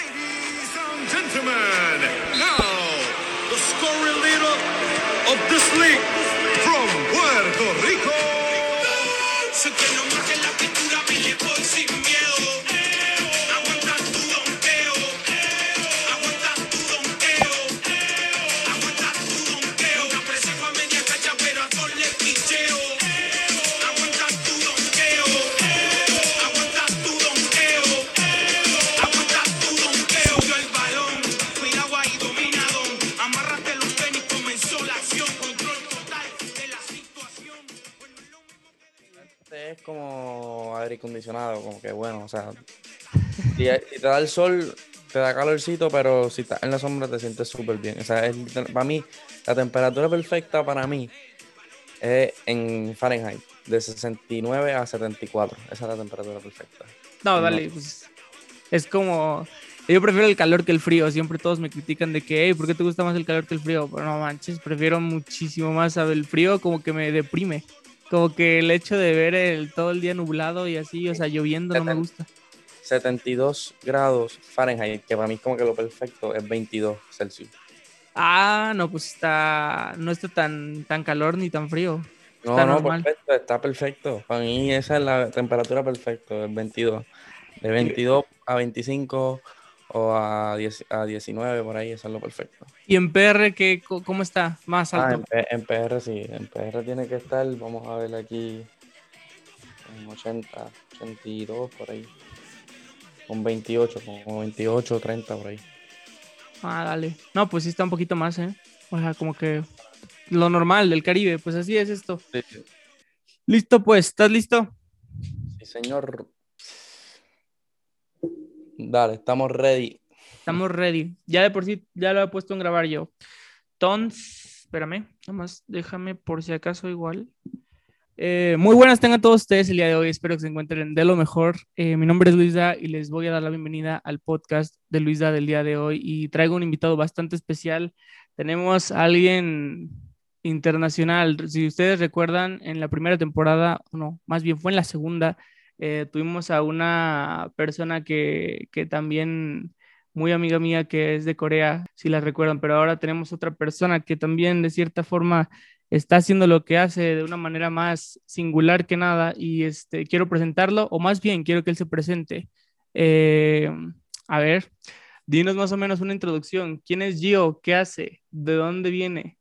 Ladies and gentlemen, now the scoring leader of this league from Puerto Rico. Como que bueno, o sea, si, si te da el sol, te da calorcito, pero si estás en la sombra te sientes súper bien. O sea, es para mí, la temperatura perfecta para mí es en Fahrenheit, de 69 a 74. Esa es la temperatura perfecta. No, No. dale, pues es como... Yo prefiero el calor que el frío. Siempre todos me critican de que, hey, ¿por qué te gusta más el calor que el frío? Pero no manches, prefiero muchísimo más. ¿sabe? El frío como que me deprime. Como que el hecho de ver el, todo el día nublado y así, o sea, lloviendo no me gusta. 72 grados Fahrenheit, que para mí es como que lo perfecto es 22 Celsius. Ah, no, pues está... No está tan, tan calor ni tan frío. No, Está no, normal. perfecto, está perfecto. Para mí esa es la temperatura perfecta, el 22. De 22 a 25 o a, 10 a 19 por ahí, eso es lo perfecto. ¿Y en PR qué, cómo está? Más Ah, en, alto. P- en PR sí, en PR tiene que estar, vamos a ver aquí, en 80, 82 por ahí. Con 28, como 28, 30 por ahí. Ah, dale. No, pues sí está un poquito más, ¿eh? O sea, como que lo normal del Caribe, pues así es esto. Sí, Listo, pues, ¿estás listo? sí, señor. Dale, estamos ready. Estamos ready. Ya de por sí, ya lo he puesto en grabar yo. Entonces, espérame, nada más déjame por si acaso igual. Eh, muy buenas tengan todos ustedes el día de hoy. Espero que se encuentren de lo mejor. Eh, mi nombre es Luisa y les voy a dar la bienvenida al podcast de Luisa del día de hoy. Y traigo un invitado bastante especial. Tenemos a alguien internacional. Si ustedes recuerdan, en la primera temporada, no, más bien fue en la segunda, eh, tuvimos a una persona que, que también muy amiga mía que es de Corea, si la recuerdan, pero ahora tenemos otra persona que también de cierta forma está haciendo lo que hace de una manera más singular que nada y este, quiero presentarlo, o más bien quiero que él se presente. Eh, a ver, dinos más o menos una introducción. ¿Quién es Gio? ¿Qué hace? ¿De dónde viene?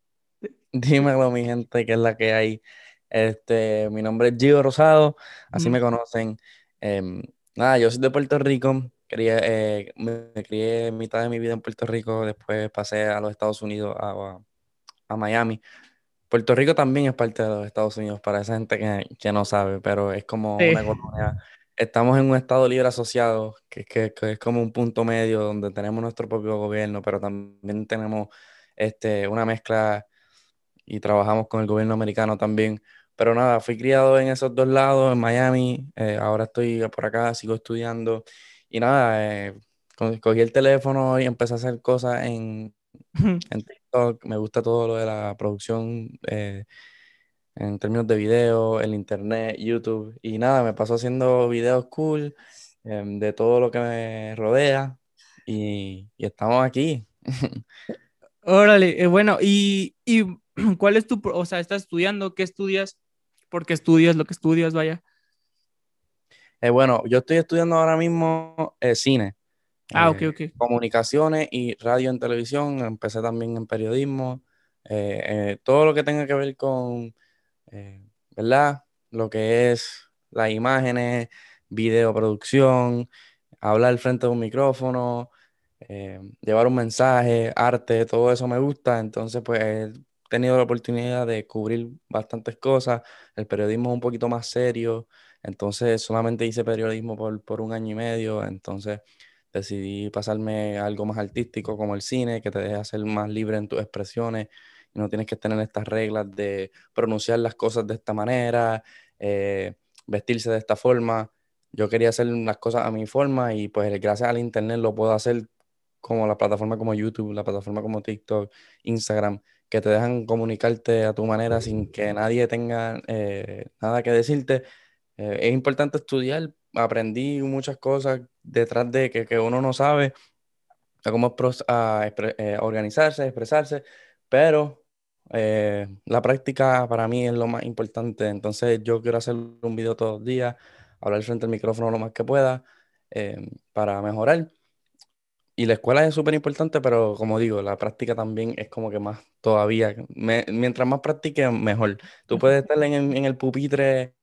Dímelo, mi gente, que es la que hay. Este, mi nombre es Gio Rosado, así me conocen. Em, nada, yo soy de Puerto Rico. Quería, eh, me, me crié mitad de mi vida en Puerto Rico, después pasé a los Estados Unidos, a, a- a Miami. Puerto Rico también es parte de los Estados Unidos, para esa gente que, que no sabe, pero es como Sí. una colonia. Estamos en un estado libre asociado, que, que- que es como un punto medio donde tenemos nuestro propio gobierno, pero también tenemos este, una mezcla y trabajamos con el gobierno americano también. Pero nada, fui criado en esos dos lados, en Miami, eh, ahora estoy por acá, sigo estudiando y nada, eh, co- cogí el teléfono y empecé a hacer cosas en, en TikTok, me gusta todo lo de la producción eh, en términos de video, el internet, YouTube y nada, me paso haciendo videos cool em, de todo lo que me rodea y, y estamos aquí. Órale, eh, bueno, y, y ¿cuál es tu, o sea, estás estudiando? ¿Qué estudias? ¿Por qué estudias lo que estudias? Vaya. Eh, bueno, yo estoy estudiando ahora mismo eh, cine. Ah, ok, eh, ok. comunicaciones y radio en televisión. Empecé también en periodismo. eh, todo lo que tenga que ver con, eh, ¿verdad? Lo que es las imágenes, videoproducción, hablar frente a un micrófono, eh, llevar un mensaje, arte, todo eso me gusta. Entonces, pues tenido la oportunidad de cubrir bastantes cosas. El periodismo es un poquito más serio. Entonces, solamente hice periodismo por, por un año y medio. Entonces, decidí pasarme a algo más artístico como el cine, que te deja ser más libre en tus expresiones y no tienes que tener estas reglas de pronunciar las cosas de esta manera, eh, vestirse de esta forma. Yo quería hacer las cosas a mi forma y pues gracias al internet lo puedo hacer como la plataforma como YouTube, la plataforma como TikTok, Instagram, que te dejan comunicarte a tu manera sin que nadie tenga eh, nada que decirte. Eh, es importante estudiar, aprendí muchas cosas detrás de que, que uno no sabe a cómo a eh, organizarse, expresarse, pero la práctica para mí es lo más importante. Entonces yo quiero hacer un video todos los días, hablar frente al micrófono lo más que pueda para mejorar. Y la escuela es súper importante, pero como digo, la práctica también es como que más todavía. me- mientras más practique, mejor. Tú puedes estar en, el- en el pupitre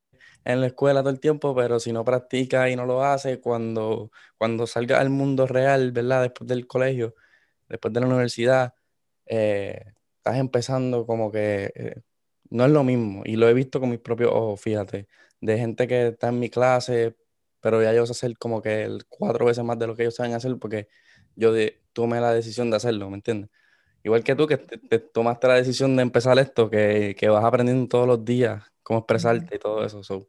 en la escuela todo el tiempo, pero si no practicas y no lo haces, cuando, cuando salgas al mundo real, ¿verdad? Después del colegio, después de la universidad, eh, estás empezando como que eh, no es lo mismo. Y lo he visto con mis propios ojos, fíjate, de gente que está en mi clase, pero ya yo sé hacer como que el cuatro veces más de lo que ellos saben hacer porque yo de- tomé la decisión de hacerlo, ¿me entiendes? Igual que tú, que te, te tomaste la decisión de empezar esto, que, que vas aprendiendo todos los días cómo expresarte y todo eso. so.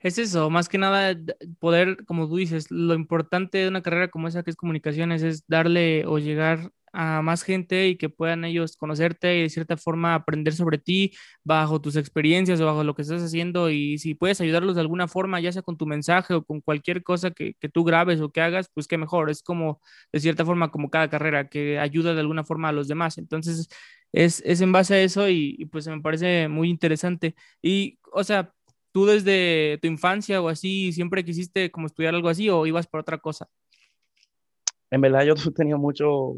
Es eso, más que nada poder, como tú dices, lo importante de una carrera como esa que es comunicaciones es darle o llegar a más gente y que puedan ellos conocerte y de cierta forma aprender sobre ti bajo tus experiencias o bajo lo que estás haciendo y si puedes ayudarlos de alguna forma, ya sea con tu mensaje o con cualquier cosa que, que tú grabes o que hagas, pues qué mejor, es como de cierta forma como cada carrera que ayuda de alguna forma a los demás. Entonces, es, es en base a eso y, y pues me parece muy interesante. Y, o sea, ¿Tú desde tu infancia o así siempre quisiste como estudiar algo así o ibas por otra cosa? En verdad yo tenía mucho,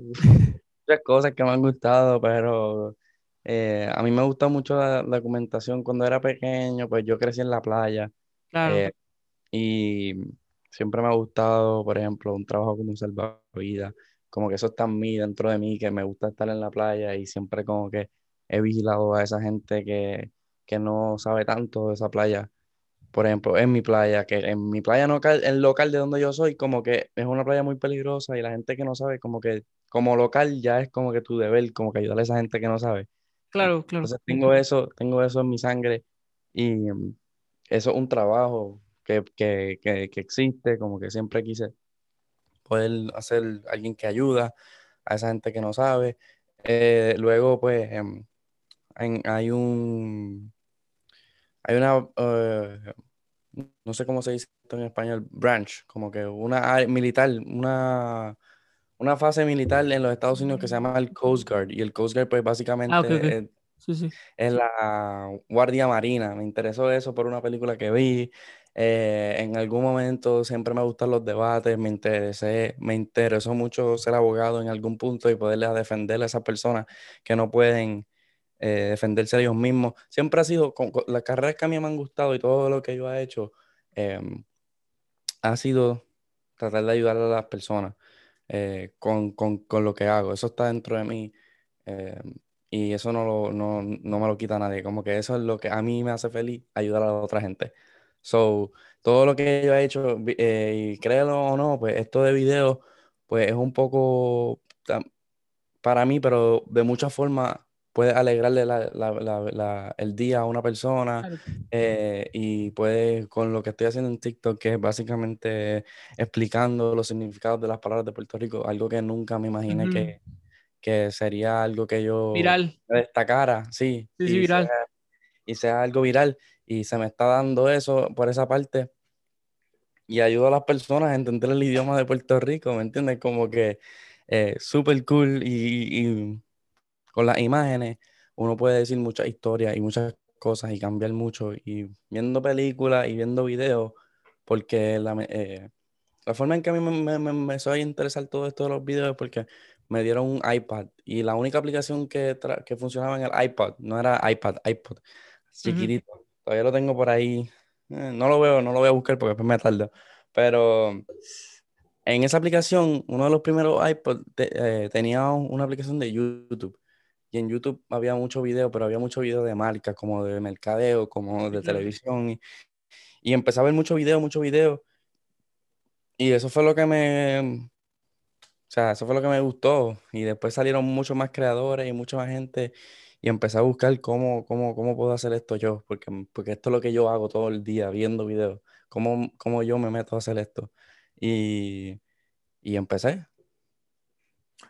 muchas cosas que me han gustado, pero eh, a mí me gusta mucho la, la documentación. Cuando era pequeño, pues yo crecí en la playa Claro, eh, y siempre me ha gustado, por ejemplo, un trabajo como un salvavidas, como que eso está en mí, dentro de mí, que me gusta estar en la playa y siempre como que he vigilado a esa gente que, que no sabe tanto de esa playa. Por ejemplo, en mi playa, que en mi playa local, el local de donde yo soy, como que es una playa muy peligrosa y la gente que no sabe, como que como local ya es como que tu deber, como que ayudarle a esa gente que no sabe. claro, claro. Entonces tengo eso, tengo eso en mi sangre y mm, eso es un trabajo que, que, que, que existe, como que siempre quise poder hacer alguien que ayuda a esa gente que no sabe. Eh, luego, pues, em, en- hay un, hay una, eh, no sé cómo se dice esto en español, branch, como que una militar, una, una fase militar en los Estados Unidos que se llama el Coast Guard. Y el Coast Guard, pues, Ah, ok, básicamente ok. es, Sí, sí. es la Guardia Marina. Me interesó eso por una película que vi. Eh, en algún momento siempre me gustan los debates, me interesé, me interesó mucho ser abogado en algún punto y poderles defender a esas personas que no pueden eh, defenderse a ellos mismos. Siempre ha sido, con, con las carreras que a mí me han gustado y todo lo que yo he hecho, em, ha sido tratar de ayudar a las personas eh, con, con, lo que hago. Eso está dentro de mí eh, y eso no, lo, no, no me lo quita nadie. Como que eso es lo que a mí me hace feliz, ayudar a la otra gente. So, todo lo que yo he hecho, eh, y créelo o no, pues esto de video, pues es un poco para mí, pero de muchas formas puede alegrarle la- la- la- el día a una persona Claro. eh, y puede, con lo que estoy haciendo en TikTok, que es básicamente explicando los significados de las palabras de Puerto Rico, algo que nunca me imaginé Ujú. que, que sería algo que yo Viral. destacara, sí, Sí, sí, y viral. sea, y sea algo viral, y se me está dando eso por esa parte, y ayudo a las personas a entender el idioma de Puerto Rico, ¿me entiendes? Como que eh, súper cool y, y con las imágenes uno puede decir muchas historias y muchas cosas y cambiar mucho, y viendo películas y viendo videos, porque la, eh, la forma en que a mí me, me, me a interesar todo esto de los videos es porque me dieron un iPad y la única aplicación que, que funcionaba en el iPad no era iPad, iPod, chiquitito. Todavía lo tengo por ahí. Eh, no lo veo, no lo voy a buscar porque después me tardo. Pero en esa aplicación, uno de los primeros iPod te- eh, tenía una aplicación de YouTube. Y en YouTube había mucho video, pero había mucho video de marcas, como de mercadeo, como de televisión. Y, y empecé a ver mucho video, mucho video. Y eso fue lo que me, o sea, eso fue lo que me gustó. Y después salieron muchos más creadores y mucha más gente. Y empecé a buscar cómo, cómo, cómo puedo hacer esto yo. Porque, porque esto es lo que yo hago todo el día, viendo videos. ¿Cómo, cómo yo me meto a hacer esto? Y, y empecé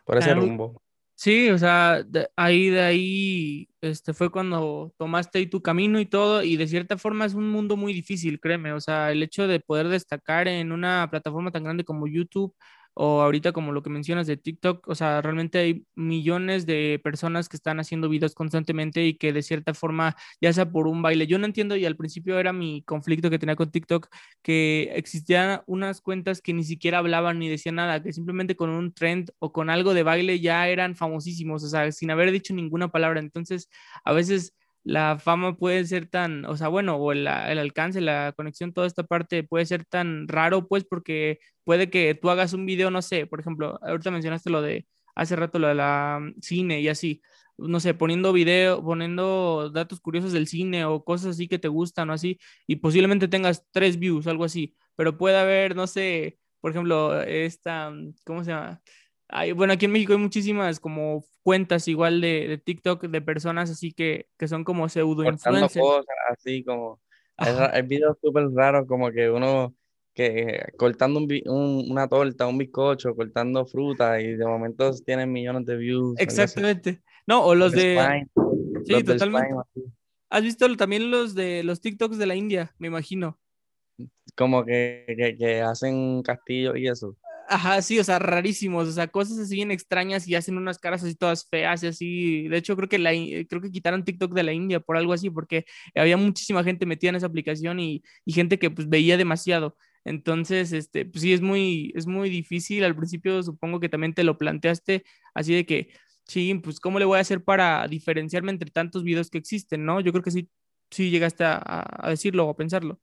por ese rumbo. Sí, o sea, de ahí de ahí este fue cuando tomaste ahí tu camino y todo, y de cierta forma es un mundo muy difícil, créeme, o sea, el hecho de poder destacar en una plataforma tan grande como YouTube o ahorita como lo que mencionas de TikTok, o sea, realmente hay millones de personas que están haciendo videos constantemente y que de cierta forma, ya sea por un baile, yo no entiendo y al principio era mi conflicto que tenía con TikTok, que existían unas cuentas que ni siquiera hablaban ni decían nada, que simplemente con un trend o con algo de baile ya eran famosísimos, o sea, sin haber dicho ninguna palabra. Entonces, a veces la fama puede ser tan, o sea, bueno, o el, alcance, la conexión, toda esta parte puede ser tan raro, pues, porque puede que tú hagas un video, no sé, por ejemplo, ahorita mencionaste lo de, hace rato lo de la mm, cine y así, no sé, poniendo video, poniendo datos curiosos del cine o cosas así que te gustan o así, y posiblemente tengas tres views, algo así, pero puede haber, no sé, por ejemplo, esta, mm, ¿cómo se llama? Bueno, aquí en México hay muchísimas como cuentas igual de, de TikTok de personas así que, que son como pseudo influencers. cosas así como hay, videos súper raros como que uno que cortando un, un, una torta, un bizcocho, cortando fruta y de momento tienen millones de views. Exactamente. No, o los de... sí, totalmente. ¿Has visto también los de los TikToks de la India? Me imagino. Como que, que, que hacen castillos y eso. Ajá, sí, o sea, rarísimos, o sea, cosas así bien extrañas y hacen unas caras así todas feas y así. De hecho, creo que, la, creo que quitaron TikTok de la India por algo así, porque había muchísima gente metida en esa aplicación y, gente que pues veía demasiado. Entonces, este, pues sí, es muy, es muy difícil. Al principio supongo que también te lo planteaste así de que, sí, pues cómo le voy a hacer para diferenciarme entre tantos videos que existen, ¿no? Yo creo que sí, sí llegaste a, a decirlo o a pensarlo.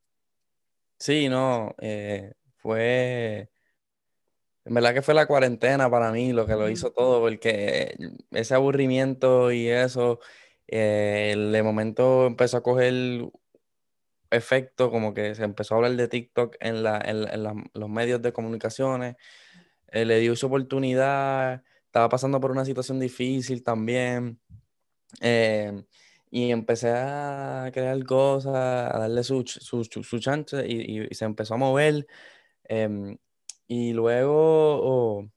Sí, no, eh, fue en verdad que fue la cuarentena para mí lo que lo hizo todo, porque ese aburrimiento y eso, eh, de momento empezó a coger efecto, como que se empezó a hablar de TikTok en, la, en, los medios de comunicaciones, eh, le dio su oportunidad, estaba pasando por una situación difícil también, eh, y empecé a crear cosas, a darle su, su, su, chance y, y, se empezó a mover. Em, y luego,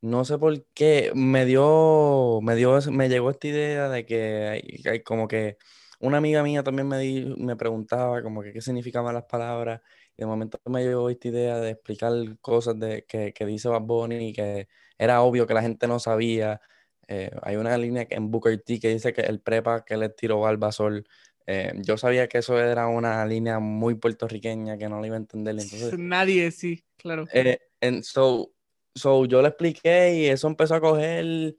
no sé por qué, me dio, me dio, me llegó esta idea de que hay, como que una amiga mía también me, me preguntaba como que qué significaban las palabras. Y de momento me llegó esta idea de explicar cosas de, que, que dice Bad Bunny y que era obvio que la gente no sabía. Eh, hay una línea en Booker T que dice que el prepa que le tiró al basol eh, yo sabía que eso era una línea muy puertorriqueña que no le iba a entender. Entonces, Nadie, sí, claro. Eh, so, so, yo le expliqué y eso empezó a coger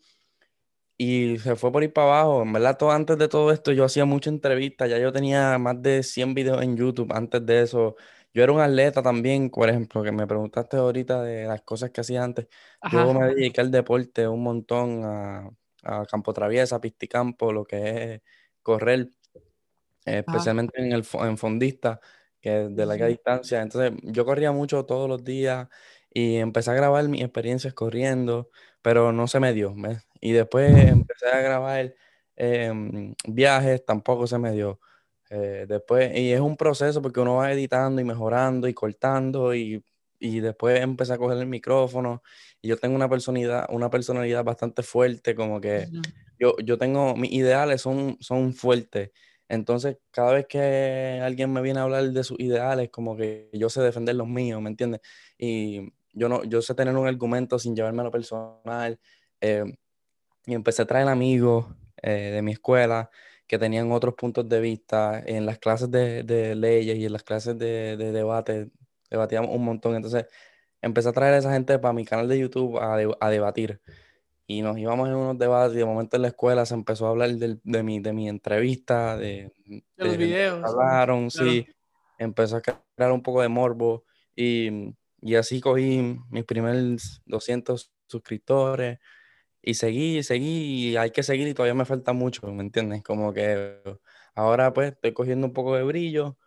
y se fue por ir para abajo. En verdad, todo, antes de todo esto, yo hacía muchas entrevistas. Ya yo tenía más de 100 videos en YouTube antes de eso. Yo era un atleta también, por ejemplo, que me preguntaste ahorita de las cosas que hacía antes. Yo me dediqué al deporte un montón, a, a campo traviesa, pisticampo, lo que es correr especialmente en el en fondista, que es de larga distancia. Entonces, yo corría mucho todos los días y empecé a grabar mis experiencias corriendo, pero no se me dio. Y después empecé a grabar em, viajes, tampoco se me dio. Eh, después, y es un proceso porque uno va editando y mejorando y cortando y, y después empecé a coger el micrófono y yo tengo una personalidad, una personalidad bastante fuerte, como que yo, yo tengo, mis ideales son, son fuertes entonces, cada vez que alguien me viene a hablar de sus ideales, como que yo sé defender los míos, ¿me entiendes? Y yo no, yo sé tener un argumento sin llevarme a lo personal. Eh, y empecé a traer amigos eh, de mi escuela que tenían otros puntos de vista. En las clases de, de leyes y en las clases de, de, debate, debatíamos un montón. Entonces, empecé a traer a esa gente para mi canal de YouTube a, a debatir y nos íbamos en unos debates y de momento en la escuela se empezó a hablar de, de, mi, de mi entrevista, de, de, los videos. Hablaron, sí, empezó a crear un poco de morbo y, y así cogí mis primeros 200 suscriptores y seguí, seguí y hay que seguir y todavía me falta mucho, ¿me entiendes? Como que ahora pues estoy cogiendo un poco de brillo,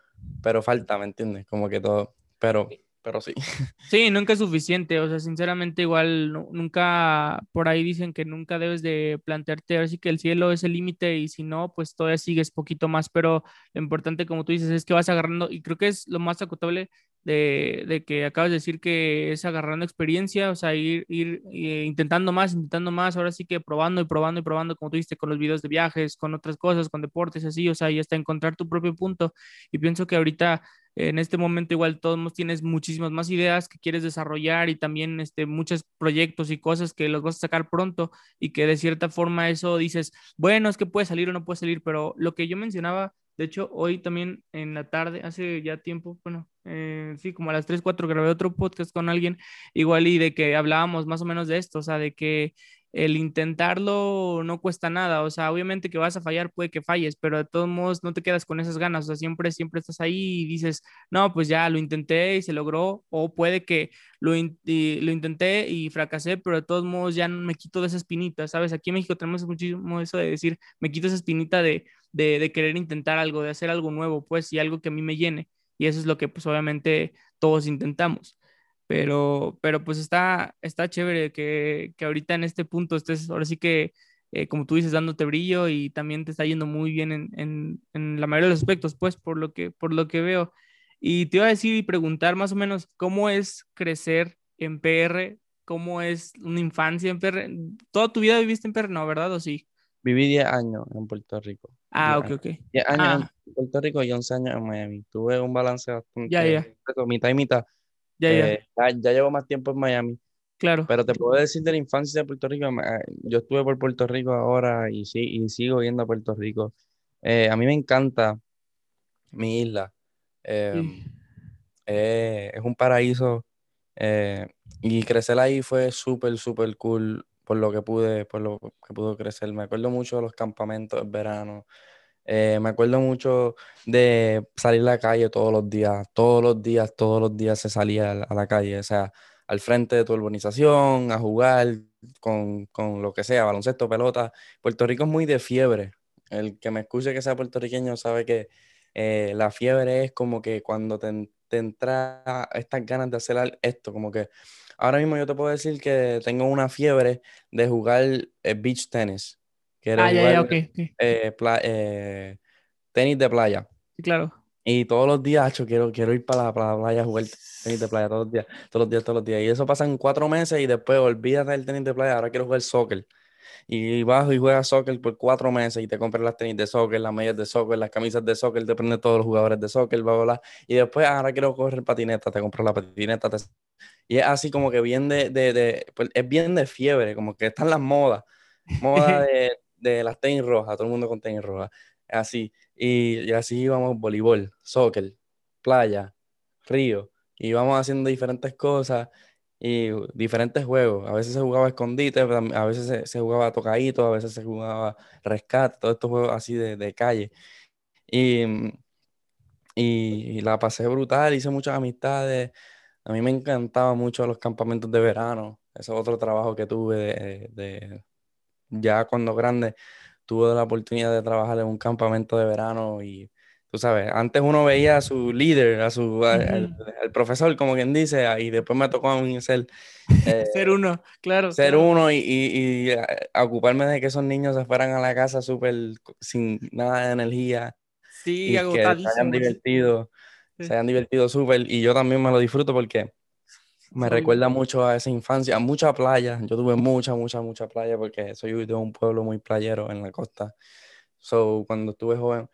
pero falta, ¿me entiendes? Como que todo, pero pero sí. Sí, nunca es suficiente, o sea, sinceramente igual nunca, por ahí dicen que nunca debes de plantearte así que el cielo es el límite y si no, pues todavía sigues poquito más, pero lo importante como tú dices es que vas agarrando y creo que es lo más acotable de, de que acabas de decir que es agarrando experiencia, o sea, ir, ir eh, intentando más, intentando más, ahora sí que probando y probando y probando, como tú con los videos de viajes, con otras cosas, con deportes, así, o sea, y hasta encontrar tu propio punto. Y pienso que ahorita en este momento igual todos tienes muchísimas más ideas que quieres desarrollar y también este, muchos proyectos y cosas que los vas a sacar pronto y que de cierta forma eso dices, bueno, es que puede salir o no puede salir, pero lo que yo mencionaba, de hecho, hoy también en la tarde, hace ya tiempo, bueno, eh, sí, como a las 3, 4 grabé otro podcast con alguien igual y de que hablábamos más o menos de esto, o sea, de que el intentarlo no cuesta nada, o sea, obviamente que vas a fallar, puede que falles, pero de todos modos no te quedas con esas ganas, o sea, siempre, siempre estás ahí y dices, no, pues ya lo intenté y se logró, o puede que lo, lo intenté y fracasé, pero de todos modos ya me quito de esa espinita, ¿sabes? Aquí en México tenemos muchísimo eso de decir, me quito esa espinita de, de, de querer intentar algo, de hacer algo nuevo, pues, y algo que a mí me llene, y eso es lo que pues obviamente todos intentamos. Pero, pero pues está, está chévere que, que ahorita en este punto estés, ahora sí que, eh, como tú dices, dándote brillo y también te está yendo muy bien en, en, en, la mayoría de los aspectos, pues, por lo que, por lo que veo. Y te iba a decir y preguntar más o menos cómo es crecer en PR, cómo es una infancia en PR. ¿Toda tu vida viviste en PR, no, verdad? ¿O sí? Viví 10 años en Puerto Rico. Ah, ok, ok. 10 años Ah, en Puerto Rico y 11 años en Miami. Tuve un balance bastante ya, ya, mitad y mitad. Ya, ya, Eh, ya, ya llevo más tiempo en Miami. claro. Pero te puedo decir de la infancia de Puerto Rico, ma- yo estuve por Puerto Rico ahora y, sí, y sigo yendo a Puerto Rico. Eh, a mí me encanta mi isla. Eh, Sí. eh, es un paraíso eh, y crecer ahí fue súper, súper cool por lo que pude, por lo que pudo crecer. Me acuerdo mucho de los campamentos en verano. Eh, me acuerdo mucho de salir a la calle todos los días, todos los días, todos los días se salía a la calle, o sea, al frente de tu urbanización, a jugar con, con lo que sea, baloncesto, pelota. Puerto Rico es muy de fiebre. El que me escuche que sea puertorriqueño sabe que eh, la fiebre es como que cuando te, te entra estas ganas de hacer esto, como que ahora mismo yo te puedo decir que tengo una fiebre de jugar eh, beach tennis, Ah, ya, ya, eh, eh, tenis de playa. Sí, claro. Y todos los días, acho, quiero, quiero ir para la, para la playa a jugar tenis de playa todos los días, todos los días, todos los días. Y eso pasa en cuatro meses y después olvídate del tenis de playa, ahora quiero jugar soccer. Y vas y juegas soccer por cuatro meses y te compras las tenis de soccer, las medias de soccer, las camisas de soccer, te prendes todos los jugadores de soccer, bla, bla, bla. Y después, ahora quiero correr patineta, te compras la patineta. te- Y es así como que bien de, de, de- pues, es bien de fiebre, como que están las modas. Moda de, de las tenis rojas, todo el mundo con tenis rojas. Así. Y, así íbamos voleibol, soccer, playa, río. Y íbamos haciendo diferentes cosas y diferentes juegos. A veces se jugaba escondite, a veces se, jugaba tocadito, a veces se jugaba rescate, todos estos juegos así de, de calle. Y, y, la pasé brutal, hice muchas amistades. A mí me encantaban mucho los campamentos de verano. Ese es otro trabajo que tuve de- ya cuando grande. Tuve la oportunidad de trabajar en un campamento de verano y tú sabes, antes uno veía a su líder, a su a- al, Ujú. al profesor, como quien dice, y después me tocó a mí ser eh, Ser uno, claro. ser claro. uno y, y- y, eh, ocuparme de que esos niños se fueran a la casa súper sin nada de energía Sí, y que se hayan divertido, Sí. se hayan divertido súper y yo también me lo disfruto porque me recuerda mucho a esa infancia, a mucha playa. Yo tuve mucha, mucha, mucha playa porque soy de un pueblo muy playero en la costa. So, cuando estuve joven.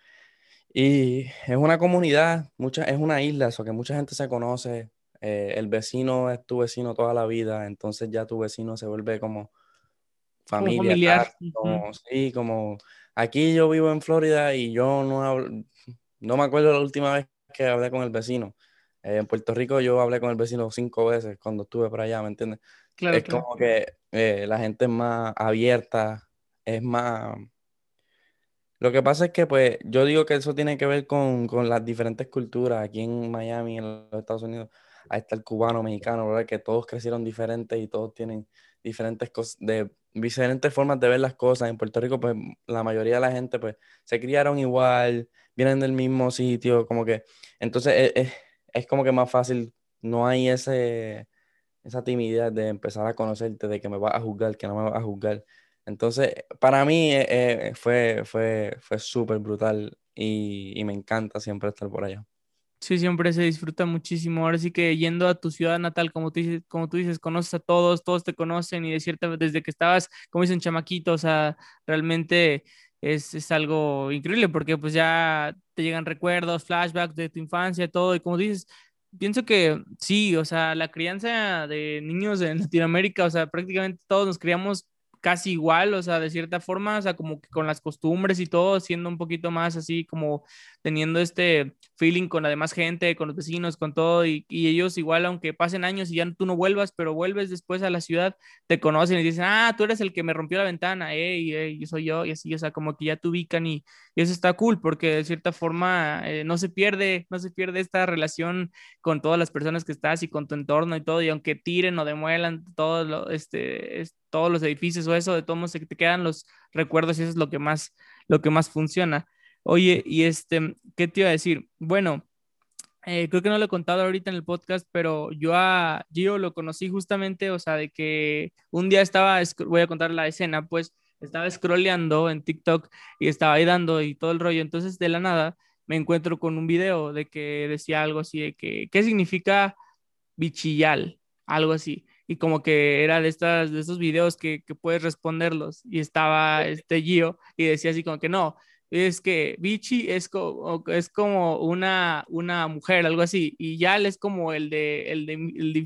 Y es una comunidad, mucha, es una isla, eso que mucha gente se conoce. eh, el vecino es tu vecino toda la vida, entonces ya tu vecino se vuelve como Como familia, familiar. como, sí, como aquí yo vivo en Florida y yo no hablo- no me acuerdo la última vez que hablé con el vecino. Eh, en Puerto Rico yo hablé con el vecino cinco veces cuando estuve por allá, ¿me entiendes? Claro, Es claro. como que eh, la gente es más abierta, es más... Lo que pasa es que, pues, yo digo que eso tiene que ver con, con las diferentes culturas. Aquí en Miami, en los Estados Unidos, ahí está el cubano, mexicano, ¿verdad? Que todos crecieron diferentes y todos tienen diferentes cosas, de diferentes formas de ver las cosas. En Puerto Rico, pues, la mayoría de la gente, pues, se criaron igual, vienen del mismo sitio, como que, entonces, es, es- es como que más fácil, no hay ese, esa timidez de empezar a conocerte, de que me vas a juzgar, que no me vas a juzgar. Entonces, para mí eh, eh, fue, fue, fue súper brutal y, y me encanta siempre estar por allá. Sí, siempre se disfruta muchísimo. Ahora sí que yendo a tu ciudad natal, como tú dices, como tú dices, conoces a todos, todos te conocen y de cierta, desde que estabas, como dicen, chamaquito, o sea, realmente es, es algo increíble porque pues ya te llegan recuerdos, flashbacks de tu infancia, todo, y como dices, pienso que sí, o sea, la crianza de niños en Latinoamérica, o sea, prácticamente todos nos criamos casi igual, o sea, de cierta forma, o sea, como que con las costumbres y todo, siendo un poquito más así como teniendo este feeling con la demás gente, con los vecinos, con todo, y, ellos igual, aunque pasen años y ya tú no vuelvas, pero vuelves después a la ciudad, te conocen y dicen, ah, tú eres el que me rompió la ventana, eh, y, yo soy yo, y así, o sea, como que ya te ubican y, eso está cool, porque de cierta forma eh, no se pierde, no se pierde esta relación con todas las personas que estás y con tu entorno y todo, y aunque tiren o demuelan todo lo, este, todos los edificios o eso, de todos modos te quedan los recuerdos y eso es lo que más, lo que más funciona. Oye, y este, ¿qué te iba a decir? Bueno, eh, creo que no lo he contado ahorita en el podcast, pero yo a Gio lo conocí justamente, o sea, de que un día estaba, voy a contar la escena, pues estaba scrolleando en TikTok y estaba ahí dando y todo el rollo, entonces de la nada me encuentro con un video de que decía algo así de que, ¿qué significa bichillal? Algo así y como que era de, estas, de esos videos que, que puedes responderlos y estaba este Gio y decía así como que no, es que Vichy es, es como una, una mujer, algo así, y Yal es como el de, el de, el de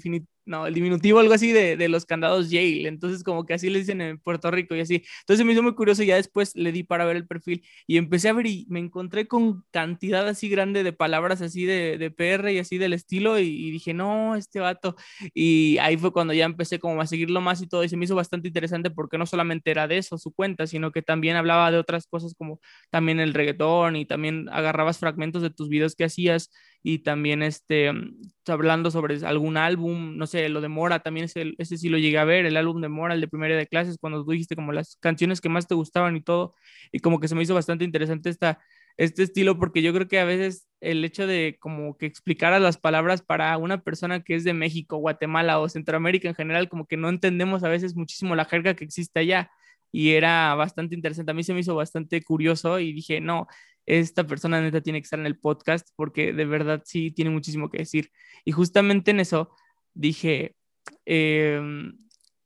no, el diminutivo, algo así de, de, los candados Yale. Entonces, como que así le dicen en Puerto Rico y así. Entonces me hizo muy curioso y ya después le di para ver el perfil y empecé a ver y me encontré con cantidad así grande de palabras así de, de PR y así del estilo y, dije, no, este vato. Y ahí fue cuando ya empecé como a seguirlo más y todo y se me hizo bastante interesante porque no solamente era de eso su cuenta, sino que también hablaba de otras cosas como también el reggaetón y también agarrabas fragmentos de tus videos que hacías y también este, mm, hablando sobre algún álbum, no sé, lo de Mora, también ese, ese sí lo llegué a ver, el álbum de Mora, el de primera de clases, cuando tú dijiste como las canciones que más te gustaban y todo, y como que se me hizo bastante interesante esta, este estilo, porque yo creo que a veces el hecho de como que explicar las palabras para una persona que es de México, Guatemala o Centroamérica en general, como que no entendemos a veces muchísimo la jerga que existe allá y era bastante interesante. A mí se me hizo bastante curioso y dije, no, esta persona neta tiene que estar en el podcast porque de verdad sí tiene muchísimo que decir. Y justamente en eso dije, em,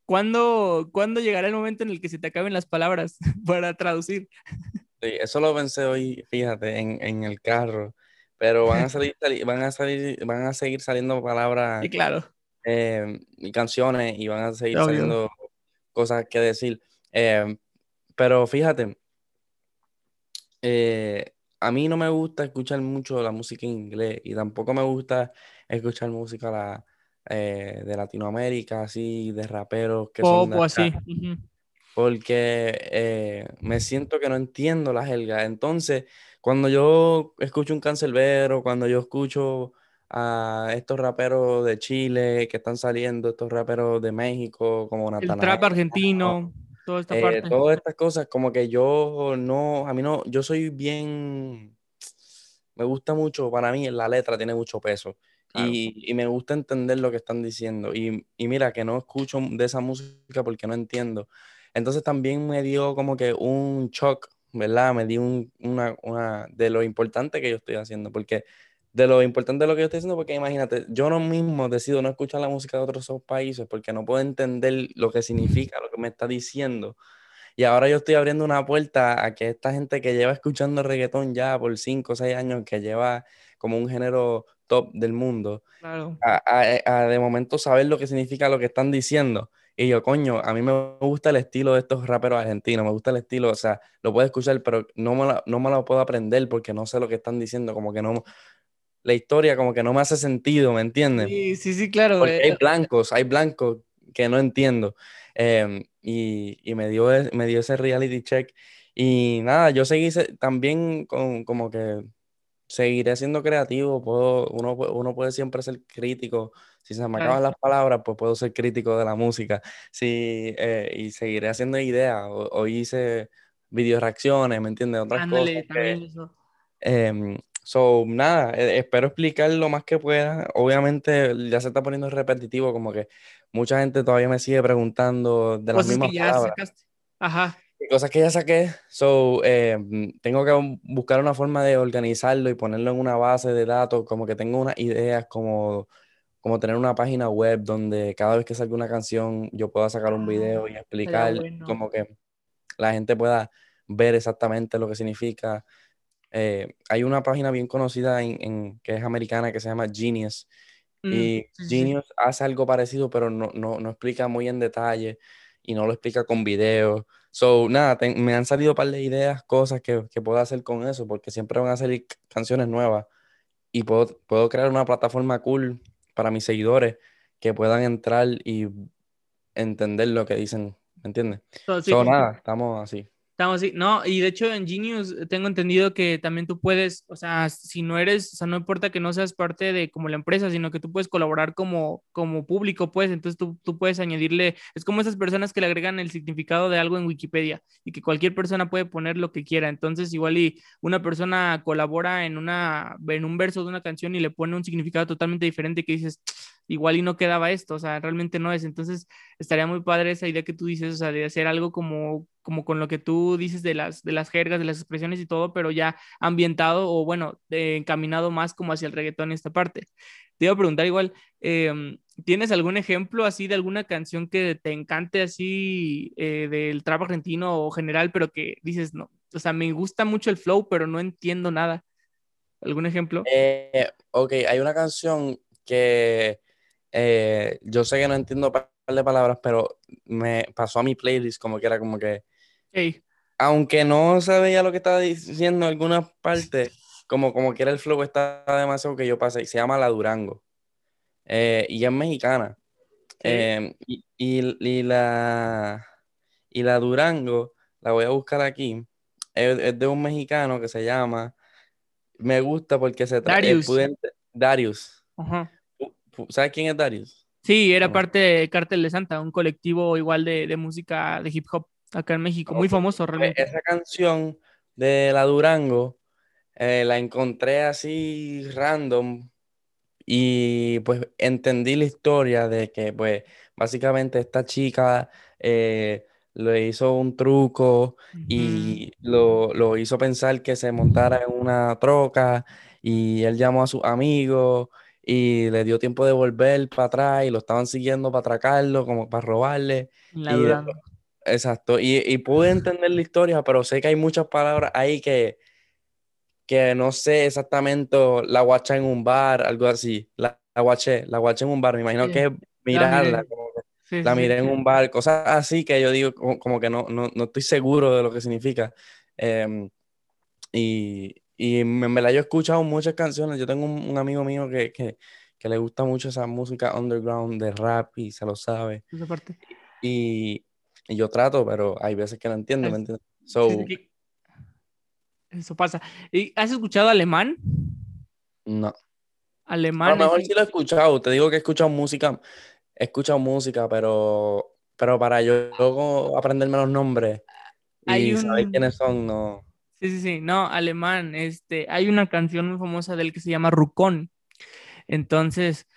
¿cuándo, llegará el momento en el que se te acaben las palabras para traducir? Sí, eso lo pensé hoy, fíjate, en, el carro, pero van a salir, van a salir, van a seguir saliendo palabras sí, claro. Em, y canciones y van a seguir saliendo cosas que decir. Em, pero fíjate, eh, a mí no me gusta escuchar mucho la música en inglés y tampoco me gusta escuchar música eh, de Latinoamérica, así, de raperos que son de así. Porque eh, me siento que no entiendo la jerga. Entonces, cuando yo escucho un cancelbero, cuando yo escucho a estos raperos de Chile que están saliendo, estos raperos de México, como Natanael. El trap argentino toda esta eh, Todas estas cosas, como que yo no, a mí no, yo soy bien, me gusta mucho, para mí la letra tiene mucho peso. Y, y, me gusta entender lo que están diciendo. Y, y, mira, que no escucho de esa música porque no entiendo. Entonces también me dio como que un shock, ¿verdad? Me dio un, una, una, de lo importante que yo estoy haciendo. Porque de lo importante de lo que yo estoy haciendo, porque imagínate, yo no mismo decido no escuchar la música de otros países porque no puedo entender lo que significa, lo que me está diciendo. Y ahora yo estoy abriendo una puerta a que esta gente que lleva escuchando reggaetón ya por 5 o 6 años, que lleva como un género top del mundo, a, de momento saber lo que significa lo que están diciendo. Y yo, coño, a mí me gusta el estilo de estos raperos argentinos, me gusta el estilo, o sea, lo puedo escuchar, pero no me, no me lo puedo aprender porque no sé lo que están diciendo, como que no, la historia como que no me hace sentido, ¿me entiendes? Sí, sí, sí, claro. Porque hay eh, blancos, hay blancos que no entiendo. Em, y, y, me, dio, e, me dio ese reality check. Y nada, yo seguí también con, como que seguiré siendo creativo. Puedo, uno, uno puede siempre ser crítico. Si se me acaban las palabras, pues puedo ser crítico de la música. Sí, eh, y seguiré haciendo ideas. Hoy hice video reacciones, ¿me entiendes? Otras cosas. eso. Em, So, nada, e, espero explicar lo más que pueda. Obviamente ya se está poniendo repetitivo, como que mucha gente todavía me sigue preguntando de las mismas palabras. Ajá. cosas que ya saqué. So, eh, tengo que bu- buscar una forma de organizarlo y ponerlo en una base de datos, como que tengo unas ideas, como, como tener una página web donde cada vez que salga una canción yo pueda sacar un video y Ah, explicar, bueno. como que la gente pueda ver exactamente lo que significa. Eh, hay una página bien conocida en, en- que es americana que se llama Genius. Mm, Y sí, sí, sí. Genius hace algo parecido, pero no, no, no explica muy en detalle y no lo explica con videos. So, nada, me han salido un par de ideas, cosas que, que puedo hacer con eso, porque siempre van a salir canciones nuevas y puedo, puedo crear una plataforma cool para mis seguidores que puedan entrar y entender lo que dicen, ¿me entiendes? So, sí, So, nada, estamos así. Estamos así, no, y de hecho en Genius tengo entendido que también tú puedes, o sea, si no eres, o sea, no importa que no seas parte de como la empresa, sino que tú puedes colaborar como, como público, pues, entonces tú, tú puedes añadirle, es como esas personas que le agregan el significado de algo en Wikipedia y que cualquier persona puede poner lo que quiera, entonces igual y una persona colabora en, una, en un verso de una canción y le pone un significado totalmente diferente que dices, igual y no quedaba esto, o sea, realmente no es, entonces estaría muy padre esa idea que tú dices, o sea, de hacer algo como, como con lo que tú dices de las, de las jergas, de las expresiones y todo, pero ya ambientado o bueno, encaminado más como hacia el reggaetón en esta parte. Te iba a preguntar igual, eh, ¿tienes algún ejemplo así de alguna canción que te encante así eh, del trap argentino o general, pero que dices, no, o sea, me gusta mucho el flow, pero no entiendo nada? ¿Algún ejemplo? Eh, ok, hay una canción que eh, yo sé que no entiendo un par de palabras, pero me pasó a mi playlist como que era como que, Hey, aunque no se veía lo que estaba diciendo en algunas partes, como, como que era el flow, estaba demasiado que yo pasé, se llama La Durango, eh, y es mexicana, Eh, y, y- y la, y la Durango, la voy a buscar aquí, es, es de un mexicano que se llama, me gusta porque se trata, Darius. Darius. ajá. ¿Sabes quién es Darius? Sí, era parte de Cártel de Santa, un colectivo igual de, de música de hip hop acá en México, muy famoso Pues realmente. esa canción de la Durango eh, la encontré así random y pues entendí la historia de que pues básicamente esta chica eh, le hizo un truco y lo, lo hizo pensar que se montara en una troca y él llamó a sus amigos y le dio tiempo de volver para atrás y lo estaban siguiendo para atracarlo, como para robarle. La y. Exacto, y, y pude entender la historia, pero sé que hay muchas palabras ahí que, que no sé exactamente, la guacha en un bar, algo así, la, la guaché, la guaché en un bar, me imagino Sí, que es mirarla, miré. como Sí, la miré sí. en un bar, cosas así que yo digo como, como que no, no, no estoy seguro de lo que significa. Em, y, y en verdad yo he escuchado muchas canciones, yo tengo un, un amigo mío que, que, que le gusta mucho esa música underground de rap y se lo sabe. Esa parte. Y, y yo trato, pero hay veces que no entiendo, ¿me entiendes? So, Eso pasa. ¿Y ¿Has escuchado alemán? no. A Alemán lo mejor sí lo he escuchado, te digo que he escuchado música, he escuchado música, pero, pero para yo luego aprenderme los nombres Hay y saber un- quiénes son, no. Sí, sí, sí, no, alemán, este, hay una canción muy famosa de él que se llama Rucón. Entonces,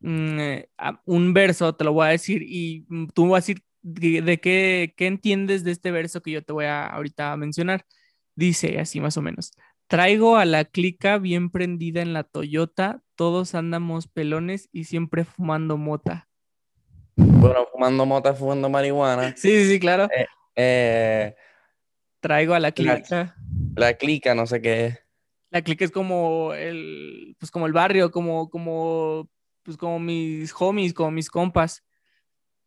mm, eh, un verso te lo voy a decir y mm, tú vas a decir de, de qué, qué entiendes de este verso que yo te voy a ahorita a mencionar. Dice así más o menos. Traigo a la clica bien prendida en la Toyota, todos andamos pelones y siempre fumando mota. Bueno, fumando mota, fumando marihuana. Sí, sí, sí, claro. eh, Traigo a la La- clica. la clica, no sé qué es. La clica es como el, pues como el barrio, como, como, pues como mis homies, como mis compas.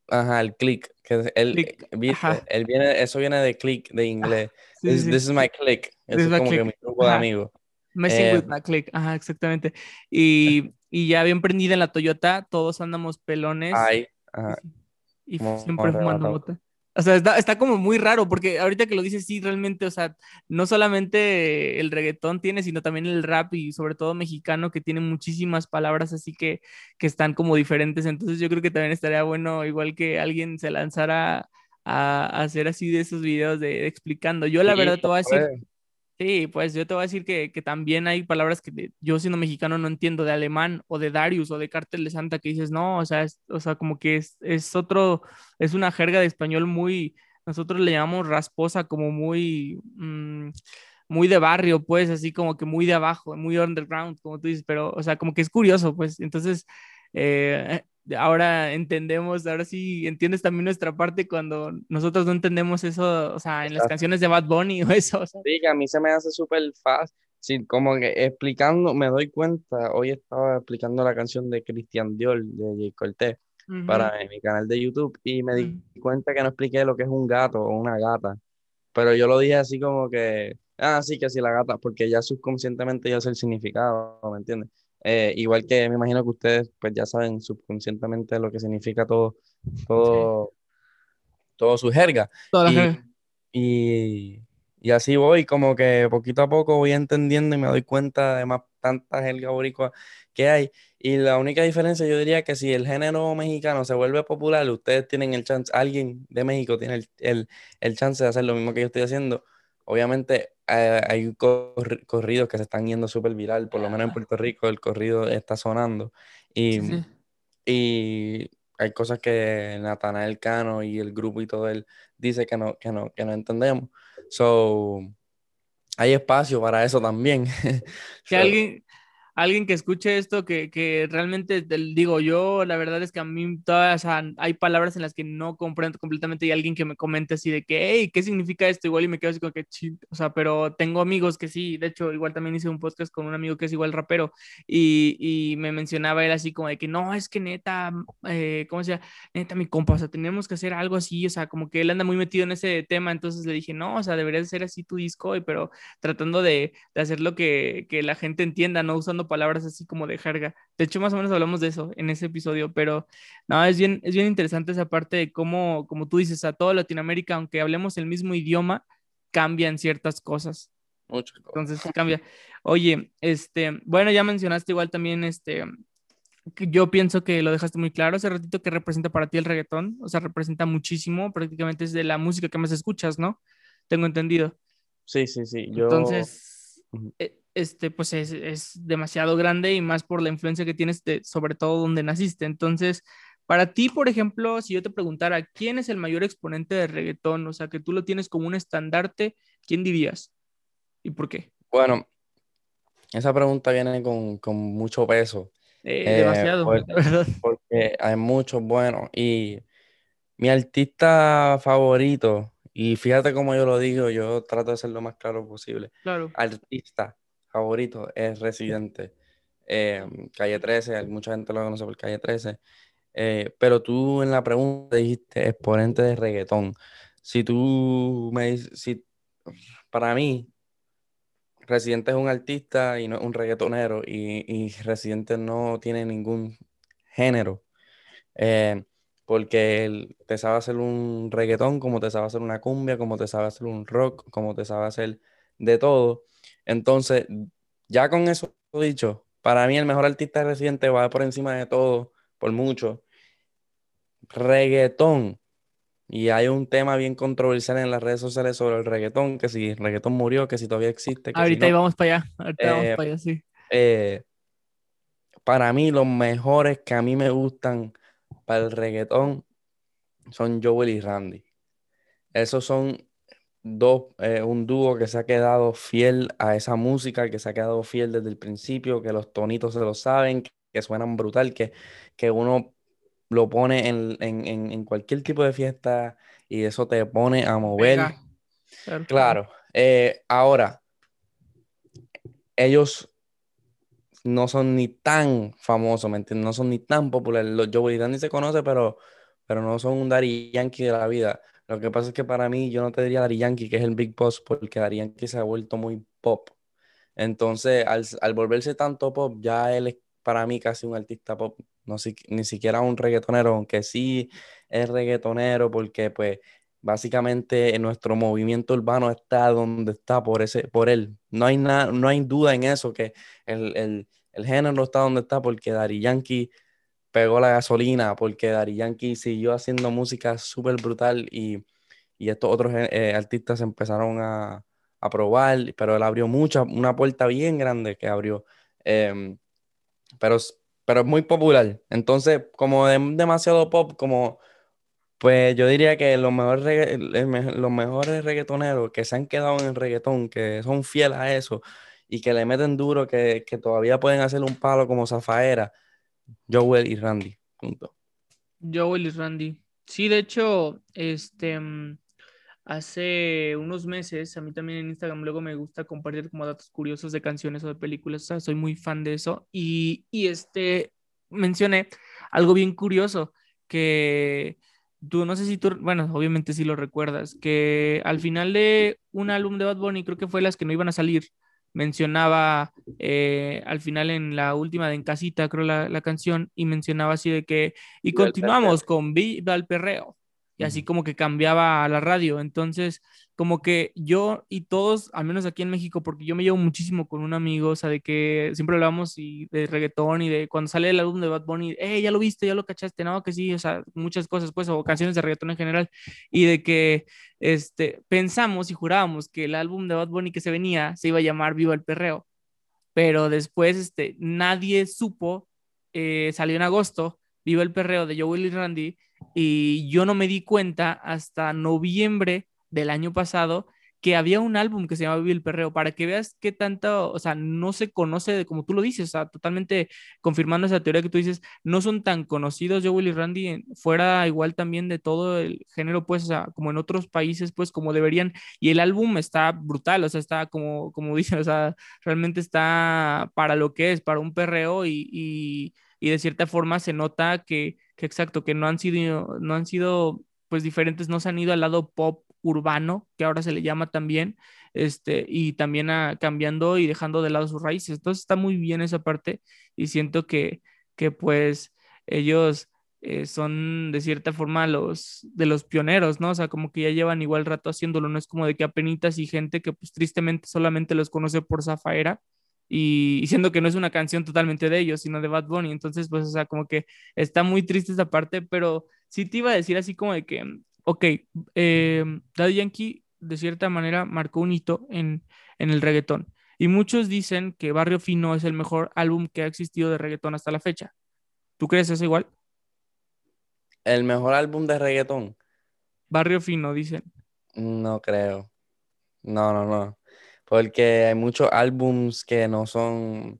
Ajá, el click. Que el, Click, ¿viste? ajá. Él viene, eso viene de click de inglés. Sí, This, sí, this is my click. Eso es my como que clique. mi grupo de amigos. Messing Eh, with my click. Ajá, exactamente. Y, y ya bien prendida en la Toyota, todos andamos pelones Ay, ajá. y como siempre fumando arrebatado. O sea, está, está como muy raro, porque ahorita que lo dices, sí, realmente, o sea, no solamente el reggaetón tiene, sino también el rap y sobre todo mexicano, que tiene muchísimas palabras así que, que están como diferentes. Entonces yo creo que también estaría bueno, igual que alguien se lanzara a, a hacer así de esos videos de, de explicando. Yo la Sí, verdad te voy a decir, Sí, pues yo te voy a decir que, que también hay palabras que de- yo siendo mexicano no entiendo de alemán o de Darius o de Cártel de Santa que dices, no, o sea, es, o sea, como que es, es otro, es una jerga de español muy, nosotros le llamamos rasposa como muy, mm, muy de barrio, pues, así como que muy de abajo, muy underground, como tú dices, pero, o sea, como que es curioso, pues, entonces, eh, ahora entendemos, ahora sí entiendes también nuestra parte cuando nosotros no entendemos eso, o sea, en las canciones de Bad Bunny o eso. O sea. Sí, que a mí se me hace súper fácil. Sí, como que explicando, me doy cuenta, hoy estaba explicando la canción de Cristian Dior de J. Cortés para mi canal de YouTube y me di cuenta que no expliqué lo que es un gato o una gata, pero yo lo dije así como que, ah, sí, que sí, la gata, porque ya subconscientemente yo sé el significado, ¿me entiendes? Eh, igual que me imagino que ustedes pues ya saben subconscientemente lo que significa todo, todo, todo su jerga. y, y, así voy, como que poquito a poco voy entendiendo y me doy cuenta de más tantas jerga boricua que hay. Y la única diferencia yo diría que si el género mexicano se vuelve popular, ustedes tienen el chance, alguien de México tiene el, el, el chance de hacer lo mismo que yo estoy haciendo. Obviamente eh, hay corridos que se están yendo súper viral, por lo menos en Puerto Rico el corrido está sonando. Y, y hay cosas que Natanael Cano y el grupo y todo él dice que no, que no, que no entendemos. So, hay espacio para eso también. Que alguien, alguien que escuche esto, que, que realmente digo yo, la verdad es que a mí todas hay palabras en las que no comprendo completamente y alguien que me comente así de que, hey, ¿qué significa esto? Igual y me quedo así como que, o sea, pero tengo amigos que sí, de hecho, igual también hice un podcast con un amigo que es igual rapero y, y me mencionaba él así como de que, no, es que neta, eh, ¿cómo se llama? Neta, mi compa, o sea, tenemos que hacer algo así, o sea, como que él anda muy metido en ese tema, entonces le dije, no, o sea, debería ser así tu disco, pero tratando de, de hacer lo que, que la gente entienda, no usando palabras así como de jerga. De hecho, más o menos hablamos de eso en ese episodio, pero no, es bien, es bien interesante esa parte de cómo, como tú dices, a toda Latinoamérica, aunque hablemos el mismo idioma, cambian ciertas cosas. Muchas Entonces cambia. Oye, este, bueno, ya mencionaste igual también este yo pienso que lo dejaste muy claro hace ratito que representa para ti el reggaetón, o sea, representa muchísimo, prácticamente es de la música que más escuchas, ¿no? Tengo entendido. Sí, sí, sí. Yo... Entonces, este, pues es, demasiado grande y más por la influencia que tienes de, sobre todo donde naciste. Entonces, para ti, por ejemplo, si yo te preguntara, ¿quién es el mayor exponente de reggaetón? O sea, que tú lo tienes como un estandarte, ¿quién dirías? ¿Y por qué? Bueno, esa pregunta viene con, mucho peso. Eh, demasiado, verdad. Porque hay muchos buenos. Y mi artista favorito, y fíjate cómo yo lo digo, yo trato de ser lo más claro posible. Claro. Artista favorito es Residente. Eh, calle 13, mucha gente lo conoce por Calle 13. Eh, pero tú en la pregunta dijiste exponente de reggaetón. Si tú me dices, si, para mí, Residente es un artista y no es un reggaetonero y, y Residente no tiene ningún género. Eh, porque él te sabe hacer un reggaetón, como te sabe hacer una cumbia, como te sabe hacer un rock, como te sabe hacer de todo. Entonces, ya con eso dicho, para mí el mejor artista reciente va por encima de todo, por mucho. Reggaetón. Y hay un tema bien controversial en las redes sociales sobre el reggaetón, que si el reggaetón murió, que si todavía existe. Ahorita íbamos para allá, ahorita vamos eh, para allá, sí. Eh, para mí los mejores que a mí me gustan para el reggaetón son Joel y Randy. Esos son dos, eh, un dúo que se ha quedado fiel a esa música, que se ha quedado fiel desde el principio, que los tonitos se lo saben, que, suenan brutal, que, que uno lo pone en, cualquier tipo de fiesta y eso te pone a mover. Claro. Eh, ahora, ellos no son ni tan famosos, ¿me entiendes? No son ni tan populares. Los Joey Dandy se conoce, pero, pero no son un Daddy Yankee de la vida. Lo que pasa es que para mí, yo no te diría Dari Yankee, que es el Big Boss, porque Dari Yankee se ha vuelto muy pop. Entonces, al, volverse tanto pop, ya él es para mí casi un artista pop, no ni siquiera un reggaetonero, aunque sí es reggaetonero, porque pues básicamente nuestro movimiento urbano está donde está por, ese, por él. No hay, no hay duda en eso, que el, el, el género está donde está porque Dari Yankee pegó la gasolina porque Dari Yankee siguió haciendo música súper brutal y, estos otros eh, artistas empezaron a, probar, pero él abrió mucha, una puerta bien grande que abrió. Em, pero, pero es muy popular. Entonces, como demasiado pop, como Pues yo diría que los mejores, los mejores reggaetoneros que se han quedado en el reggaetón, que son fieles a eso y que le meten duro, que, que todavía pueden hacer un palo como Zafaera, Joel y Randy. Punto. Joel y Randy. Sí, de hecho, este, mm, hace unos meses, a mí también en Instagram luego me gusta compartir como datos curiosos de canciones o de películas, soy muy fan de eso. Y, y este, mencioné algo bien curioso, que tú, no sé si tú, bueno, obviamente sí lo recuerdas, que al final de un álbum de Bad Bunny, creo que fue las que no iban a salir, mencionaba eh, al final en la última de En Casita, creo la, la canción, y mencionaba así de que y continuamos con Viva el Perreo. Y así como que cambiaba a la radio. Entonces, como que yo y todos, al menos aquí en México, porque yo me llevo muchísimo con un amigo, o sea, de que siempre hablamos y de reggaetón y de cuando sale el álbum de Bad Bunny, eh, ya lo viste, ya lo cachaste, no, que sí, o sea, muchas cosas, pues, o canciones de reggaetón en general, y de que este, pensamos y jurábamos que el álbum de Bad Bunny que se venía se iba a llamar Viva el Perreo pero después este, nadie supo, eh, salió en agosto, Viva el Perreo de Joel y Randy, y yo no me di cuenta hasta noviembre del año pasado que había un álbum que se llamaba Viva el Perreo, para que veas qué tanto, o sea, no se conoce como tú lo dices, o sea, totalmente confirmando esa teoría que tú dices, no son tan conocidos Joel y Randy, fuera igual también de todo el género, pues, o sea, como en otros países, pues, como deberían, y el álbum está brutal, o sea, está como, como dicen, o sea, realmente está para lo que es, para un perreo y, y, y de cierta forma se nota que, que, exacto, que no han sido, no han sido pues diferentes, no se han ido al lado pop urbano, que ahora se le llama también, este, y también a, cambiando y dejando de lado sus raíces. Entonces está muy bien esa parte y siento que, que pues ellos eh, son de cierta forma los de los pioneros, ¿no? O sea, como que ya llevan igual rato haciéndolo, no es como de que apenitas y gente que pues tristemente solamente los conoce por Zafaera y, y siendo que no es una canción totalmente de ellos, sino de Bad Bunny, entonces pues, o sea, como que está muy triste esa parte, pero sí te iba a decir así como de que, ok, eh, Daddy Yankee de cierta manera marcó un hito en, en el reggaetón. Y muchos dicen que Barrio Fino es el mejor álbum que ha existido de reggaetón hasta la fecha. ¿Tú crees eso igual? El mejor álbum de reggaetón, Barrio Fino, dicen. no creo. No, no, no. Porque hay muchos álbums que no son.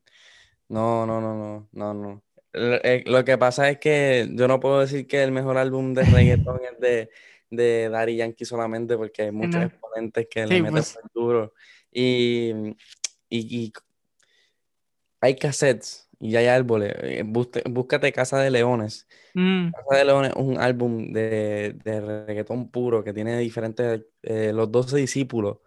No, no, no, no, no, no. Lo, eh, lo que pasa es que yo no puedo decir que el mejor álbum de reggaetón es de, de Daddy Yankee solamente porque hay muchos no. exponentes que le Sí, meten pues. duro. Y, y, y hay cassettes y hay árboles. Eh, busque- Búscate Casa de Leones. Mm, Casa de Leones es un álbum de, de reggaetón puro que tiene diferentes, eh, los 12 discípulos.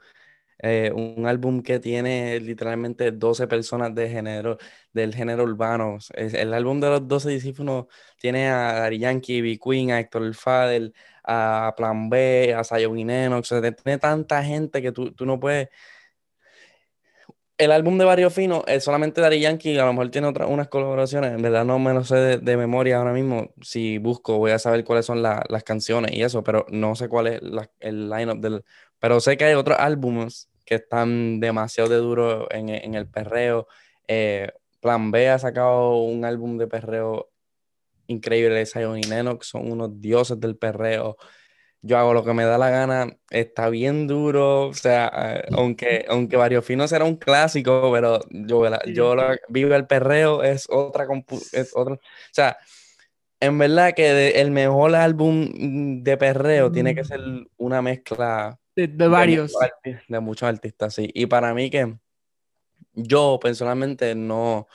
Eh, un álbum que tiene literalmente 12 personas de género, del género urbano. El álbum de los 12 discípulos tiene a Daddy Yankee, B Queen, a Héctor El Father, a Plan B, a y Lennox. O sea, tiene tanta gente que tú, tú no puedes. El álbum de Barrio Fino es solamente Daddy Yankee, a lo mejor tiene otras unas colaboraciones, en verdad no me lo sé de, de memoria ahora mismo, si busco voy a saber cuáles son la- las canciones y eso, pero no sé cuál es la- el lineup del... Pero sé que hay otros álbumes que están demasiado de duro en, en el perreo. Eh, Plan B ha sacado un álbum de perreo increíble, Zion y Lennox son unos dioses del perreo yo hago lo que me da la gana, está bien duro, o sea, eh, aunque, aunque Barrio Fino será un clásico, pero yo, la- yo la- Vive el Perreo es otra, es otra, o sea, en verdad que de- el mejor álbum de perreo tiene que Mm. ser una mezcla de, de de varios. muchos de muchos artistas, sí, y para mí que yo personalmente no,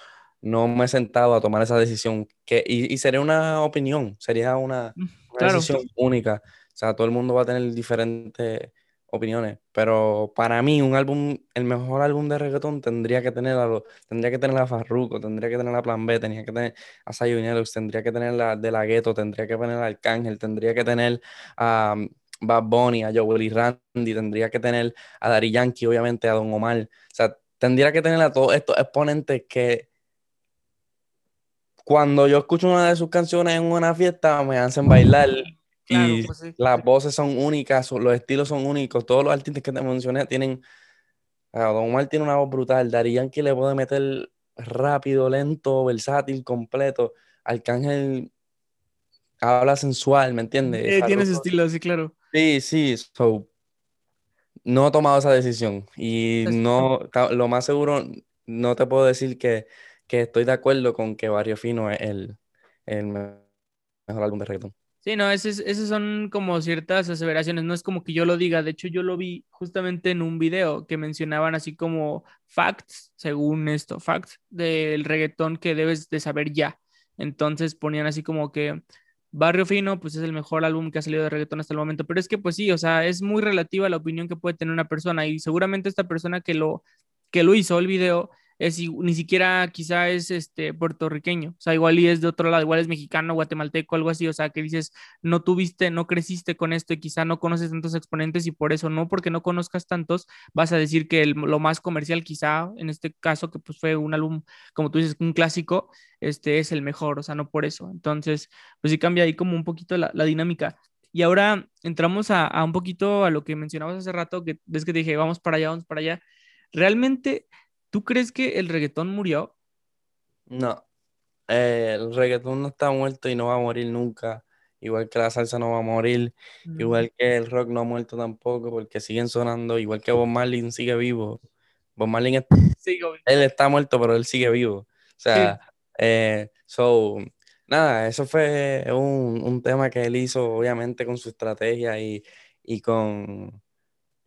no me he sentado a tomar esa decisión, que, y, y sería una opinión, sería una Mm, una Claro. decisión única. O sea, todo el mundo va a tener diferentes opiniones. Pero para mí, un álbum, el mejor álbum de reggaetón tendría que tener a, tendría que tener a Farruko, tendría que tener a Plan B, tendría que tener a Lennox, tendría que tener a De La Ghetto, tendría que tener a Arcángel, tendría que tener a um, Bad Bunny, a Joel y Randy, tendría que tener a Daddy Yankee, obviamente, a Don Omar. O sea, tendría que tener a todos estos exponentes que cuando yo escucho una de sus canciones en una fiesta me hacen bailar Claro, y pues sí. las voces son únicas, los estilos son únicos, todos los artistas que te mencioné tienen, Don Omar tiene una voz brutal, Daddy Yankee le puede meter rápido, lento, versátil, completo, Arcángel habla sensual, ¿me entiendes? Eh, tiene su Farruko- estilo, sí, claro. Sí, sí, so, no he tomado esa decisión y Es- no, lo más seguro, no te puedo decir que, que estoy de acuerdo con que Barrio Fino es el, el me- mejor álbum de reggaetón. Sí, no, esas son como ciertas aseveraciones, no es como que yo lo diga, de hecho yo lo vi justamente en un video que mencionaban así como facts, según esto, facts del reggaetón que debes de saber ya. Entonces ponían así como que Barrio Fino, pues es el mejor álbum que ha salido de reggaetón hasta el momento, pero es que pues sí, o sea, es muy relativa la opinión que puede tener una persona y seguramente esta persona que lo, que lo hizo el video es, ni siquiera quizá es este puertorriqueño, o sea, igual y es de otro lado, igual es mexicano, guatemalteco, algo así, o sea, que dices, no tuviste, no creciste con esto y quizá no conoces tantos exponentes y por eso no, porque no conozcas tantos, vas a decir que el- lo más comercial quizá, en este caso, que pues fue un álbum, como tú dices, un clásico, este es el mejor, o sea, no por eso. Entonces, pues sí cambia ahí como un poquito la, la dinámica. Y ahora entramos a, a un poquito a lo que mencionabas hace rato, que ves que te dije, vamos para allá, vamos para allá. ¿Realmente tú crees que el reggaetón murió? No, eh, el reggaetón no está muerto y no va a morir nunca, igual que la salsa no va a morir, Mm, igual que el rock no ha muerto tampoco, porque siguen sonando, igual que Bob Marley sigue vivo. Bob Marley, es- Sí, como- él está muerto, pero él sigue vivo. O sea, eh, so, nada, eso fue un, un tema que él hizo, obviamente, con su estrategia y, y con,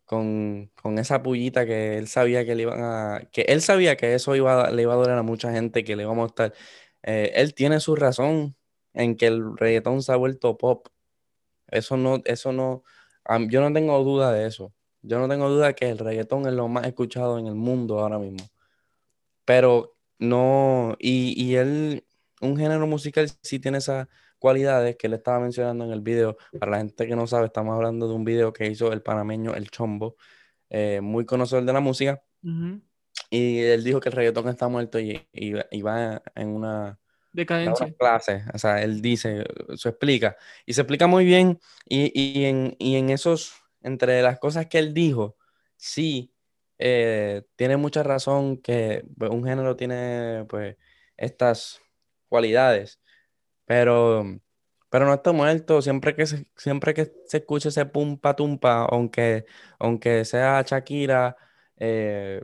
con, con esa pullita que él sabía que le iban a, que él sabía que eso iba le iba a doler a mucha gente, que le iba a mostrar. Eh, él tiene su razón en que el reggaetón se ha vuelto pop. Eso no, eso no, yo no tengo duda de eso. Yo no tengo duda que el reggaetón es lo más escuchado en el mundo ahora mismo. Pero no, y, y él, un género musical sí tiene esas cualidades que él estaba mencionando en el video. Para la gente que no sabe, estamos hablando de un video que hizo el panameño El Chombo, eh, muy conocedor de la música, y él dijo que el reggaetón está muerto y, y, y va en una, Decadencia. clases, o sea, él dice, se explica, y se explica muy bien, y, y en, y en esos, entre las cosas que él dijo, sí, eh, tiene mucha razón que pues, un género tiene, pues, estas cualidades, pero, pero no está muerto, siempre que se, siempre que se escuche ese pumpa tumpa, aunque, aunque sea Shakira, eh,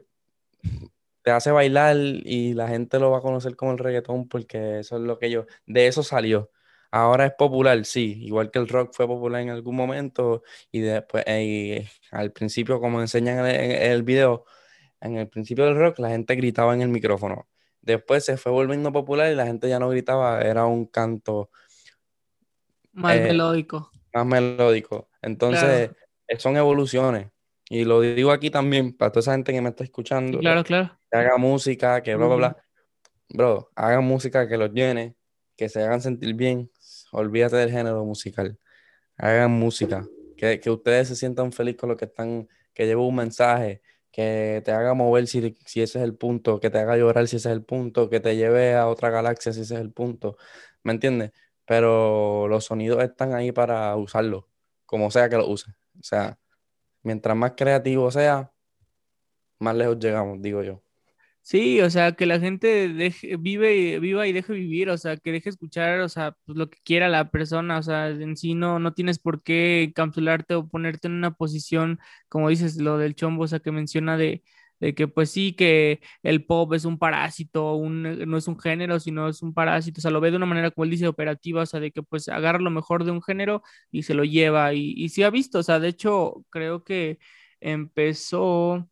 te hace bailar y la gente lo va a conocer como el reggaetón porque eso es lo que yo, de eso salió. Ahora es popular, sí, igual que el rock fue popular en algún momento y después, eh, y al principio, como enseñan en el video, en el principio del rock la gente gritaba en el micrófono. Después se fue volviendo popular y la gente ya no gritaba, era un canto Más eh, melódico. más melódico. Entonces, eh, son evoluciones. Y lo digo aquí también para toda esa gente que me está escuchando, claro, claro. que haga música, que bla, bla, bla. Bro, hagan música que los llene, que se hagan sentir bien. Olvídate del género musical. Hagan música, que, que ustedes se sientan felices con lo que están, que lleve un mensaje, que te haga mover si, si ese es el punto, que te haga llorar si ese es el punto, que te lleve a otra galaxia si ese es el punto. ¿Me entiendes? Pero los sonidos están ahí para usarlos, como sea que los uses. O sea, mientras más creativo sea, más lejos llegamos, digo yo. Sí, o sea, que la gente deje, vive, viva y deje vivir, o sea, que deje escuchar, o sea, pues lo que quiera la persona, o sea, en sí no, no tienes por qué encapsularte o ponerte en una posición, como dices, lo del chombo, o sea, que menciona de, de que pues sí, que el pop es un parásito, un, no es un género, sino es un parásito, o sea, lo ve de una manera, como él dice, operativa, o sea, de que pues agarra lo mejor de un género y se lo lleva, y, y sí ha visto, o sea, de hecho, creo que empezó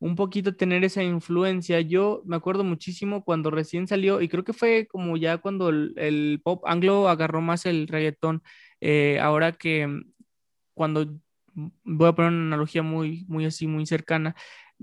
un poquito tener esa influencia. Yo me acuerdo muchísimo cuando recién salió, y creo que fue como ya cuando el, el pop anglo agarró más el reggaetón, eh, ahora que mm, cuando, mm, voy a poner una analogía muy, muy así, muy cercana,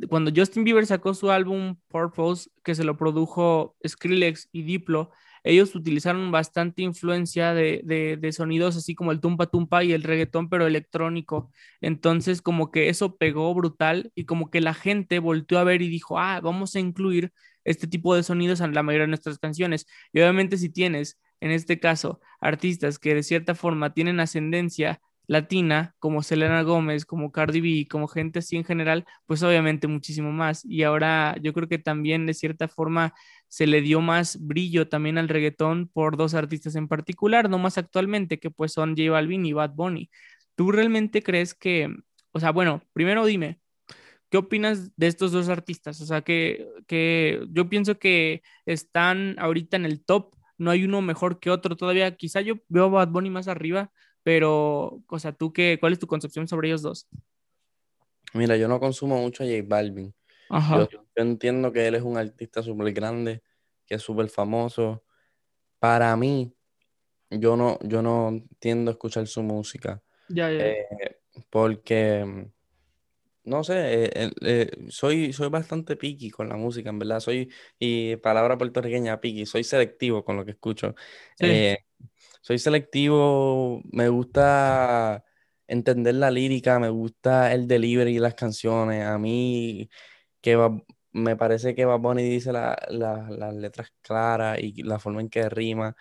cuando Justin Bieber sacó su álbum Purpose, que se lo produjo Skrillex y Diplo, ellos utilizaron bastante influencia de, de, sonidos así como el tumpa tumpa y el reggaetón, pero electrónico. Entonces, como que eso pegó brutal y como que la gente volteó a ver y dijo, ah, vamos a incluir este tipo de sonidos en la mayoría de nuestras canciones. Y obviamente si tienes, en este caso, artistas que de cierta forma tienen ascendencia latina, como Selena Gómez, como Cardi B, como gente así en general, pues obviamente muchísimo más. Y ahora yo creo que también de cierta forma se le dio más brillo también al reggaetón por dos artistas en particular, no más actualmente, que pues son J Balvin y Bad Bunny. ¿Tú realmente crees que, o sea, bueno, primero dime, ¿qué opinas de estos dos artistas? O sea, que, que yo pienso que están ahorita en el top, no hay uno mejor que otro todavía, quizá yo veo a Bad Bunny más arriba, pero, o sea, ¿tú qué, cuál es tu concepción sobre ellos dos? Mira, yo no consumo mucho a J Balvin. Ajá. Yo, yo entiendo que él es un artista súper grande, que es súper famoso. Para mí, yo no, yo no tiendo a escuchar su música. Ya, ya. eh, porque, no sé, eh, eh, soy, soy bastante picky con la música, en verdad. Soy, y palabra puertorriqueña, picky, soy selectivo con lo que escucho. Sí, soy selectivo, me gusta entender la lírica, me gusta el delivery y las canciones. A mí que Bad- me parece que Bad Bunny dice la- la- las letras claras y la forma en que rima.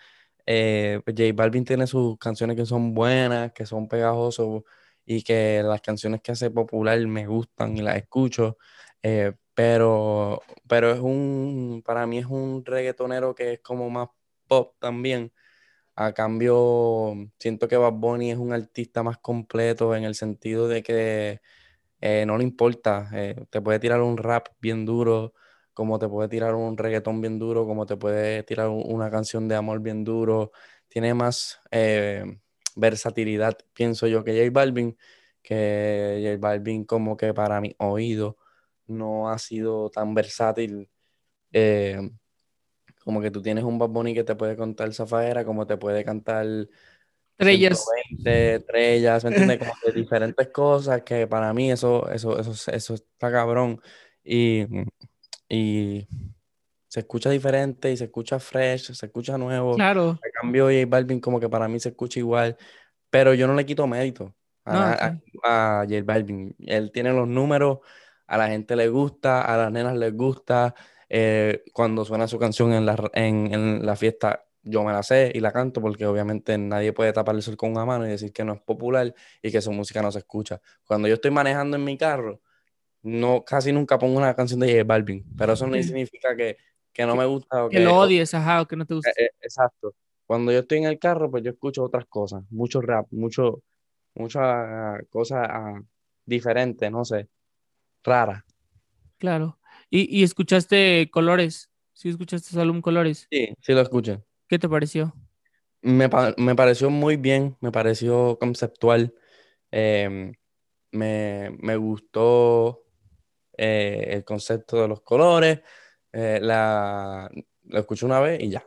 Eh, pues J Balvin tiene sus canciones que son buenas, que son pegajosos y que las canciones que hace popular me gustan y las escucho. Eh, pero, pero es un, para mí es un reggaetonero que es como más pop también. A cambio, siento que Bad Bunny es un artista más completo en el sentido de que eh, no le importa, eh, te puede tirar un rap bien duro, como te puede tirar un reggaetón bien duro, como te puede tirar un- una canción de amor bien duro. Tiene más eh, versatilidad, pienso yo, que J Balvin, que J Balvin como que para mi oído no ha sido tan versátil. Como que tú tienes un Bad Bunny que te puede contar Zafaera, como te puede cantar Estrellas. 120 estrellas, ¿me entiendes? Como de diferentes cosas que para mí eso, eso, eso, eso está cabrón. Y, y se escucha diferente y se escucha fresh, se escucha nuevo. Claro. A cambio, J Balvin como que para mí se escucha igual, pero yo no le quito mérito a, No, sí. a J Balvin. Él tiene los números, a la gente le gusta, a las nenas les gusta. Eh, cuando suena su canción en la, en, en la fiesta, yo me la sé y la canto porque obviamente nadie puede tapar el sol con una mano y decir que no es popular y que su música no se escucha. Cuando yo estoy manejando en mi carro, no, casi nunca pongo una canción de J Balvin, pero eso no significa que, que no me gusta o Que que, lo odies, ajá, o que no te eh, eh, exacto. Cuando yo estoy en el carro, pues yo escucho otras cosas, mucho rap, mucho, muchas cosas ah, diferentes, no sé, raras. Claro. ¿Y, y escuchaste Colores? ¿Sí escuchaste su álbum Colores? Sí, sí lo escuché. ¿Qué te pareció? Me, me pareció muy bien, me pareció conceptual, em, me, me gustó eh, el concepto de los colores, eh, la, lo escuché una vez y ya.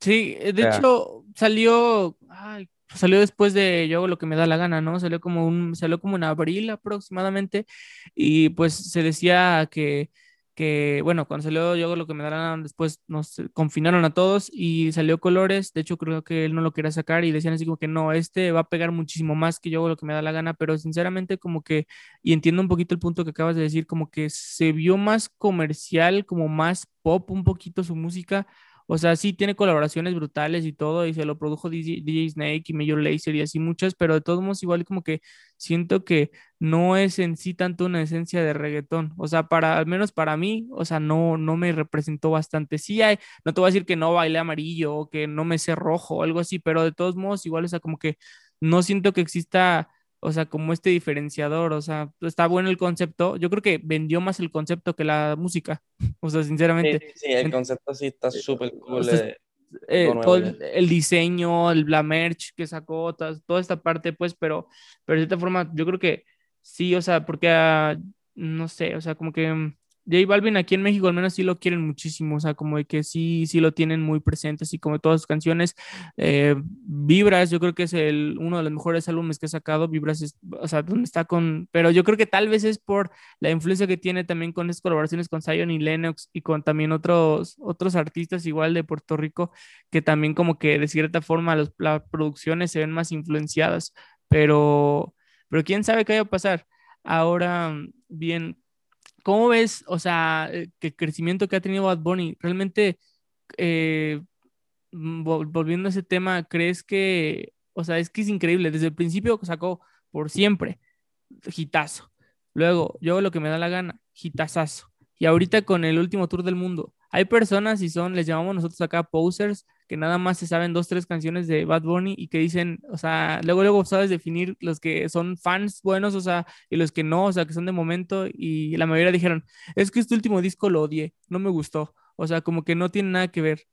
Sí, eh, de sea- hecho salió, ay, salió después de Yo lo que me da la gana, ¿no? Salió como un, salió como en abril aproximadamente y pues se decía que, que bueno, cuando salió Yo lo que me da la gana, después nos confinaron a todos y salió Colores, de hecho creo que él no lo quería sacar y decían así como que no, este va a pegar muchísimo más que Yo hago lo que me da la gana, pero sinceramente como que, y entiendo un poquito el punto que acabas de decir, como que se vio más comercial, como más pop un poquito su música o sea, sí tiene colaboraciones brutales y todo, y se lo produjo DJ, Snake y Major Lazer y así muchas, pero de todos modos igual como que siento que no es en sí tanto una esencia de reggaetón. O sea, para, al menos para mí, o sea, no, no me representó bastante. Sí hay, no te voy a decir que no bailé amarillo o que no me sé rojo o algo así, pero de todos modos igual, o sea, como que no siento que exista, o sea, como este diferenciador, o sea, está bueno el concepto. Yo creo que vendió más el concepto que la música, o sea, sinceramente. sí, sí, el concepto sí está súper o cool. sea, eh, eh, todo el, diseño, el, la merch que sacó, toda, toda esta parte, pues, pero, pero de cierta forma, yo creo que sí, o sea, porque, ah, no sé, o sea, como que mm, J Balvin aquí en México al menos sí lo quieren muchísimo, o sea, como de que sí, sí lo tienen muy presente, así como todas sus canciones. Eh, Vibras, yo creo que es el, uno de los mejores álbumes que ha sacado, Vibras, es, o sea, donde está con, pero yo creo que tal vez es por la influencia que tiene también con estas colaboraciones con Zion y Lennox y con también otros, otros artistas igual de Puerto Rico que también como que de cierta forma las producciones se ven más influenciadas, pero, pero quién sabe qué va a pasar. Ahora, bien, ¿cómo ves, o sea, eh, el crecimiento que ha tenido Bad Bunny? Realmente, eh, mm, vol- volviendo a ese tema, ¿crees que O sea, es que es increíble. Desde el principio sacó por siempre, hitazo. Luego, yo lo que me da la gana, hitazazo. Y ahorita con el último tour del mundo, hay personas y son, les llamamos nosotros acá posers, que nada más se saben dos, tres canciones de Bad Bunny y que dicen, o sea, luego, luego sabes definir los que son fans buenos, o sea, y los que no, o sea, que son de momento, y la mayoría dijeron, es que este último disco lo odié, no me gustó, o sea, como que no tiene nada que ver.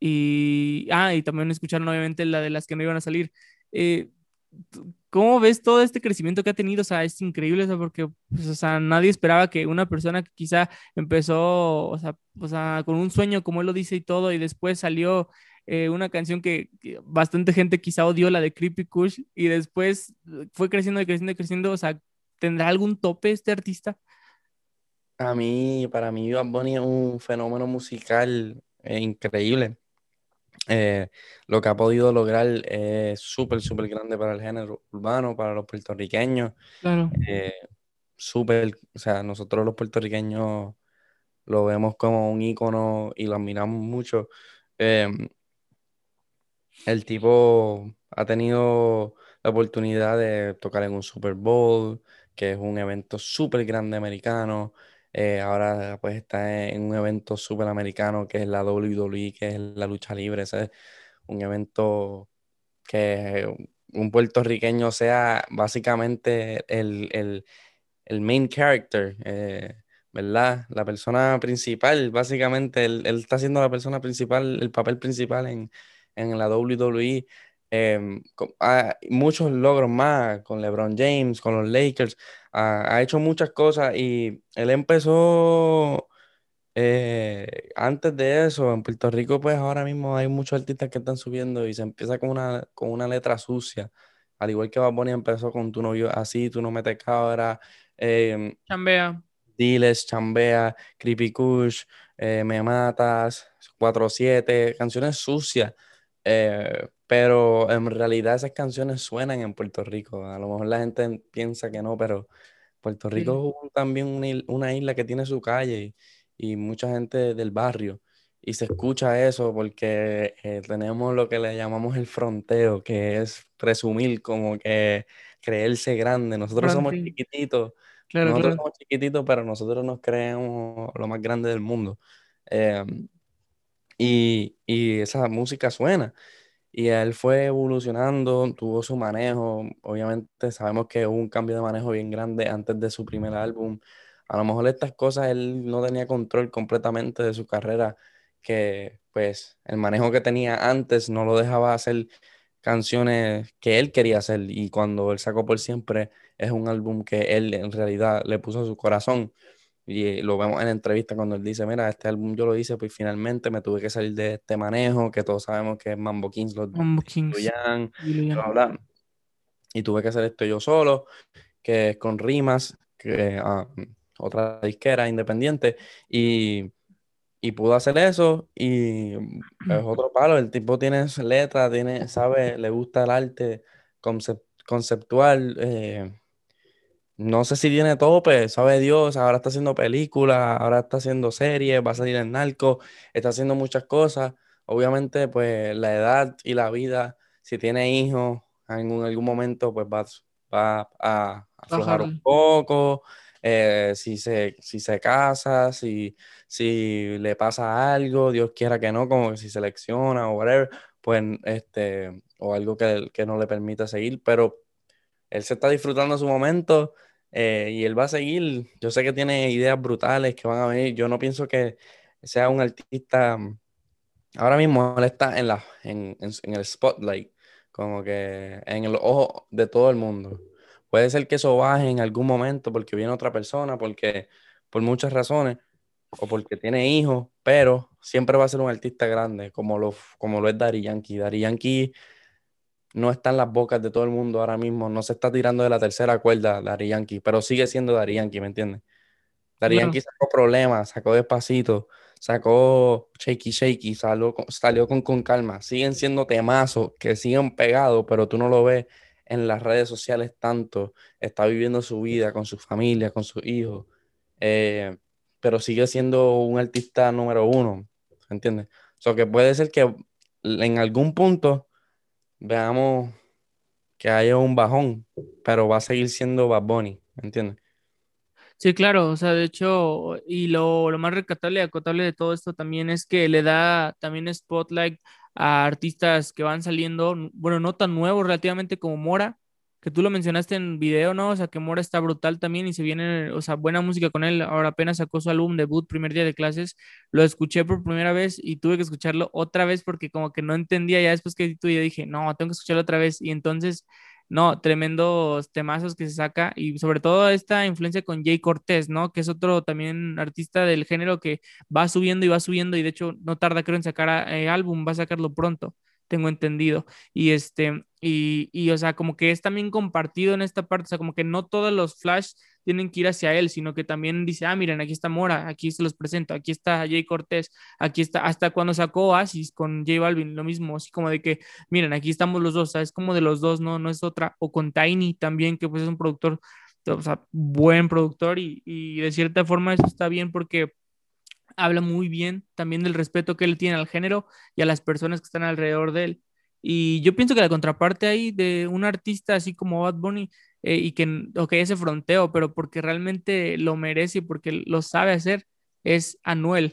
Y, ah, y también escucharon obviamente la de las que no iban a salir. Eh, ¿Cómo ves todo este crecimiento que ha tenido? O sea, es increíble, o sea, porque, pues, o sea, nadie esperaba que una persona que quizá empezó, o sea, o sea, con un sueño, como él lo dice y todo, y después salió eh, una canción que, que bastante gente quizá odió, la de Creepy Kush, y después fue creciendo y creciendo y creciendo, o sea, ¿tendrá algún tope este artista? A mí, para mí, Bad Bunny es un fenómeno musical eh, increíble. Eh, lo que ha podido lograr es súper, súper grande para el género urbano, para los puertorriqueños. Claro. Súper, o sea, nosotros los puertorriqueños lo vemos como un ícono y lo admiramos mucho. El tipo ha tenido la oportunidad de tocar en un Super Bowl, que es un evento súper grande americano. Eh, ahora pues está en un evento súper americano que es la WWE, que es la lucha libre. Ese es un evento que un puertorriqueño sea básicamente el, el- el main character, eh, ¿verdad? La persona principal, básicamente, él, él está siendo la persona principal, el papel principal en, en la WWE. Em, co- ha- muchos logros más con LeBron James, con los Lakers, ha, ha hecho muchas cosas y él empezó eh, antes de eso, en Puerto Rico, pues ahora mismo hay muchos artistas que están subiendo y se empieza con una, con una letra sucia. Al igual que Bad Bunny empezó con Tu novio así, tú no metes cabra, eh, Chambea. Diles, Chambea, Creepy Kush, eh, Me Matas, 4-7, canciones sucias. Eh, pero en realidad esas canciones suenan en Puerto Rico. A lo mejor la gente piensa que no, pero Puerto. Rico es también una, isla que tiene su calle y, y mucha gente del barrio. Y se escucha eso porque eh, tenemos lo que le llamamos el fronteo, que es presumir como que creerse grande. Nosotros somos Fronting. chiquititos, Claro, nosotros claro. somos chiquititos, pero nosotros nos creemos lo más grande del mundo. Eh, y, y esa música suena. Y él fue evolucionando, tuvo su manejo. Obviamente sabemos que hubo un cambio de manejo bien grande antes de su primer álbum. A lo mejor estas cosas él no tenía control completamente de su carrera, que pues el manejo que tenía antes no lo dejaba hacer canciones que él quería hacer. Y cuando él sacó por siempre es un álbum que él en realidad le puso su corazón. Y lo vemos en la entrevista cuando él dice, mira, este álbum yo lo hice, pues finalmente me tuve que salir de este manejo, que todos sabemos que es Mambo Kings, los Mambo Kings. Y Luyan. bla, bla. Y tuve que hacer esto yo solo, que es con rimas, que ah, otra disquera independiente, y, y pudo hacer eso, y es otro palo, el tipo tiene letra, tiene, sabe, le gusta el arte concep- conceptual, eh, no sé si tiene tope, sabe Dios, ahora está haciendo películas, ahora está haciendo series, va a salir en Narco, está haciendo muchas cosas. Obviamente, pues la edad y la vida, si tiene hijos, en un- algún momento, pues va, va a aflojar un poco. eh, si se, si se casa, si, si le pasa algo, Dios quiera que no, como que si se selecciona o whatever, pues este, o algo que, que no le permita seguir, pero él se está disfrutando su momento eh, y él va a seguir. Yo sé que tiene ideas brutales que van a venir. Yo no pienso que sea un artista. mm, Ahora mismo él está en, la, en, en- el spotlight, como que en el ojo de todo el mundo. Puede ser que eso baje en algún momento porque viene otra persona, porque por muchas razones, o porque tiene hijos, pero siempre va a ser un artista grande, como lo, como lo es Daddy Yankee. Daddy Yankee no está en las bocas de todo el mundo ahora mismo, no se está tirando de la tercera cuerda Daddy Yankee, pero sigue siendo Yankee, ¿me entiendes? Yankee sacó problemas, sacó despacito, sacó shaky shaky, salió con, salió con, con calma. Siguen siendo temazos que siguen pegados, pero tú no lo ves en las redes sociales tanto. Está viviendo su vida con su familia, con sus hijos, eh, pero sigue siendo un artista número uno, ¿entiendes? O sea, que puede ser que en algún punto veamos que haya un bajón, pero va a seguir siendo Bad Bunny, ¿me entiendes? Sí, claro, o sea, de hecho, y lo, lo más recatable y acotable de todo esto también es que le da también spotlight a artistas que van saliendo, bueno, no tan nuevos relativamente como Mora, que tú lo mencionaste en video, ¿no? O sea, que Mora está brutal también y se viene, o sea, buena música con él. Ahora apenas sacó su álbum debut, primer día de clases, lo escuché por primera vez y tuve que escucharlo otra vez porque como que no entendía ya después que tú y yo dije, no, tengo que escucharlo otra vez y entonces no, tremendos temazos que se saca y sobre todo esta influencia con Jay Cortés, ¿no? Que es otro también artista del género que va subiendo y va subiendo y de hecho no tarda creo en sacar eh, álbum, va a sacarlo pronto, tengo entendido. Y este, y, o sea, como que es también compartido en esta parte, o sea, como que no todos los flash tienen que ir hacia él, sino que también dice, ah, miren, aquí está Mora, aquí se los presento, aquí está Jay Cortés, aquí está, hasta cuando sacó Oasis con J Balvin, lo mismo, así como de que, miren, aquí estamos los dos, es como de los dos, no, no es otra, o con Tiny también, que pues es un productor, o sea, buen productor y, y de cierta forma eso está bien porque habla muy bien también del respeto que él tiene al género y a las personas que están alrededor de él. Y yo pienso que la contraparte ahí de un artista así como Bad Bunny eh, y que, ok, ese fronteo, pero porque realmente lo merece y porque lo sabe hacer, es Anuel.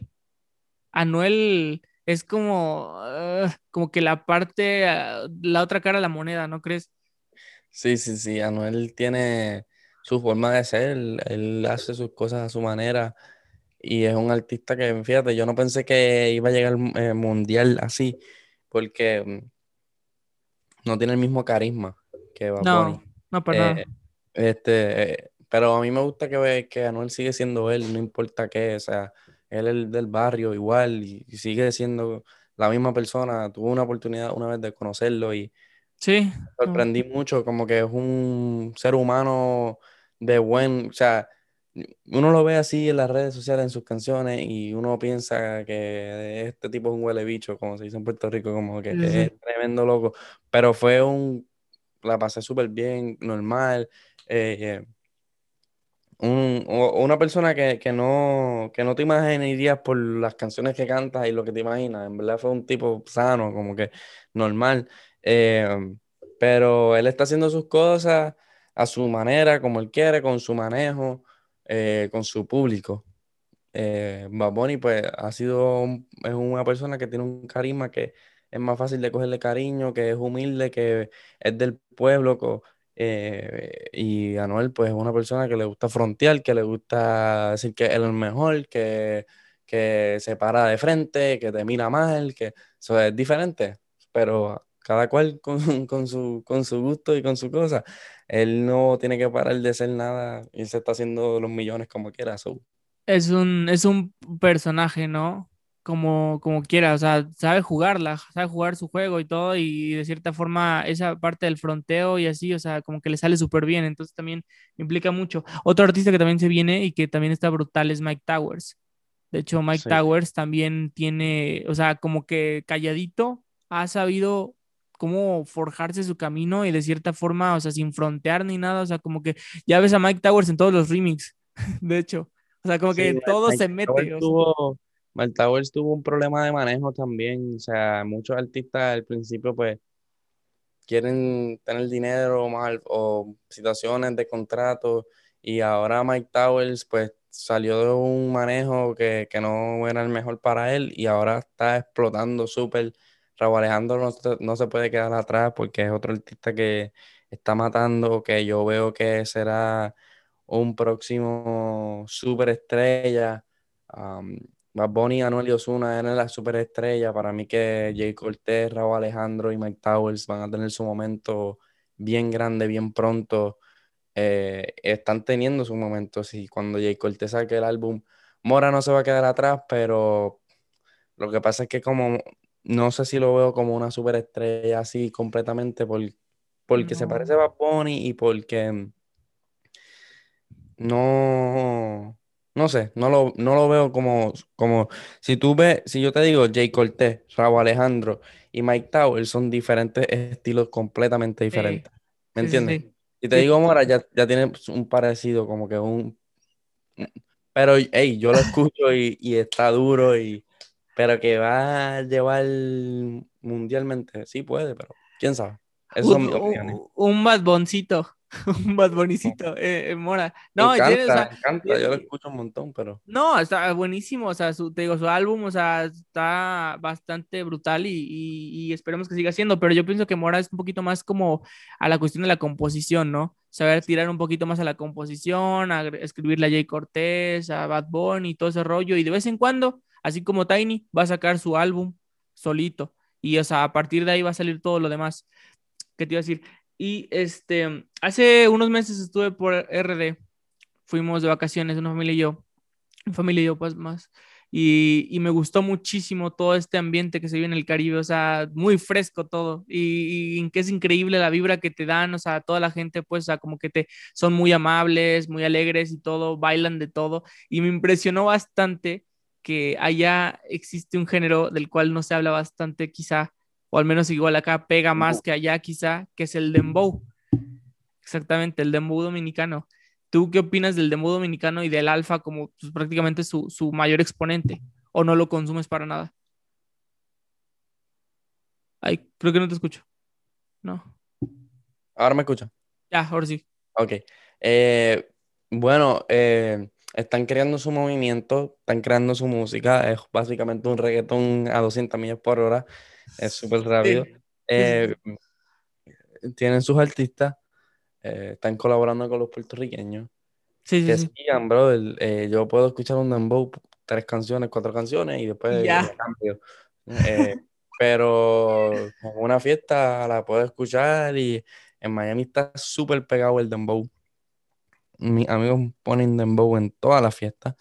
Anuel es como, ah, como que la parte, ah, la otra cara de la moneda, ¿no crees? Sí, sí, sí, Anuel tiene su forma de ser, él, él hace sus cosas a su manera y es un artista que, fíjate, yo no pensé que iba a llegar eh, mundial así, porque mm, no tiene el mismo carisma que Bad No, Bunny. no para nada. Eh, este, eh, pero a mí me gusta que, que Anuel sigue siendo él, no importa qué, o sea, él es del barrio igual y, y sigue siendo la misma persona. Tuve una oportunidad una vez de conocerlo y Sí, me sorprendí mucho, como que es un ser humano de buen, o sea, uno lo ve así en las redes sociales, en sus canciones y uno piensa que este tipo es un huele bicho, como se dice en Puerto Rico, como que es tremendo loco, pero fue un, la pasé súper bien, normal. eh, un- o- una persona que, que no, que no te imaginarías por las canciones que canta y lo que te imaginas. En verdad fue un tipo sano, como que normal. Eh, pero él está haciendo sus cosas a su manera, como él quiere, con su manejo, eh, con su público. Eh, pues, ha sido es una persona que tiene un carisma que es más fácil de cogerle cariño, que es humilde, que es del pueblo. co- eh, y Anuel, pues, es una persona que le gusta frontear, que le gusta decir que es el mejor, que, que se para de frente, que te mira mal, que eso es diferente, pero cada cual con, con su, con su gusto y con su cosa. Él no tiene que parar de ser nada y se está haciendo los millones como quiera. so, Es un, es un personaje, ¿no? Como, como quiera, o sea, sabe jugarla, sabe jugar su juego y todo, y de cierta forma esa parte del fronteo y así, o sea, como que le sale súper bien, entonces también implica mucho. Otro artista que también se viene y que también está brutal es Mike Towers. De hecho, Mike sí. Towers también tiene, o sea, como que calladito, ha sabido cómo forjarse su camino y de cierta forma, o sea, sin frontear ni nada, o sea, como que ya ves a Mike Towers en todos los remix, de hecho. O sea, como que todo Mike se Towers mete. o sea, tuvo, Mike Towers tuvo un problema de manejo también. O sea, muchos artistas al principio pues quieren tener dinero mal o situaciones de contrato y ahora Mike Towers pues salió de un manejo que, que no era el mejor para él y ahora está explotando súper. Raúl Alejandro no, no se puede quedar atrás porque es otro artista que está matando, que yo veo que será un próximo superestrella. Um, Bad Bunny, Anuel y Ozuna eran las superestrellas. Para mí que Jay Cortez, Raúl Alejandro y Mike Towers van a tener su momento bien grande, bien pronto. Eh, están teniendo su momento. Sí, cuando Jay Cortez saque el álbum, Mora no se va a quedar atrás, pero lo que pasa es que como no sé si lo veo como una superestrella así completamente por- porque se parece a. Bad Bunny y porque no, no sé, no lo, no lo veo como, como, si tú ves, si yo te digo Jay Cortez, Raúl Alejandro y Mike Tower son diferentes estilos completamente diferentes, ¿me sí, entiendes? sí. Si te digo Mora, ya, ya tiene un parecido, como que un, pero hey, yo lo escucho y, y está duro y, pero que va a llevar mundialmente, sí puede, pero quién sabe. Son un, mis opiniones. un- un Bad Boncito, un Bad Bonicito, eh, eh, Mora. No, me tiene, o encanta, sea, me encanta, yo lo tiene- escucho un montón, pero No, está buenísimo, o sea, su, te digo, su álbum, o sea, está bastante brutal y, y- y esperemos que siga siendo, pero yo pienso que Mora es un poquito más como a la cuestión de la composición, ¿no? Saber tirar un poquito más a la composición, a escribirle a Jay Cortés, a Bad Bunny y todo ese rollo, y de vez en cuando, así como Tiny, va a sacar su álbum solito, y o sea, a partir de ahí va a salir todo lo demás. ¿Qué te iba a decir? Y este, hace unos meses estuve por RD, fuimos de vacaciones, una familia y yo, mi familia y yo pues más, y, y me gustó muchísimo todo este ambiente que se vive en el Caribe, o sea, muy fresco todo, y, y que es increíble la vibra que te dan, o sea, toda la gente pues, o sea, como que te son muy amables, muy alegres y todo, bailan de todo, y me impresionó bastante que allá existe un género del cual no se habla bastante quizá, o al menos igual acá pega más que allá quizá, que es el dembow. Exactamente, el dembow dominicano. ¿Tú qué opinas del dembow dominicano y del alfa como pues, prácticamente su, su mayor exponente? ¿O no lo consumes para nada? Ay, creo que no te escucho. No. ahora me escuchan. Ya, ahora sí. Ok. Eh, bueno, eh, están creando su movimiento, están creando su música. Es básicamente un reggaetón a 200 millas por hora. Es súper rápido. Eh, tienen sus artistas, eh, están colaborando con los puertorriqueños. Sí, sí, Que sí. sigan, brother. Eh, yo puedo escuchar un dembow, tres canciones, cuatro canciones y después me cambio. Pero en una fiesta la puedo escuchar y en Miami está súper pegado el dembow. Mis amigos ponen dembow en todas las fiestas.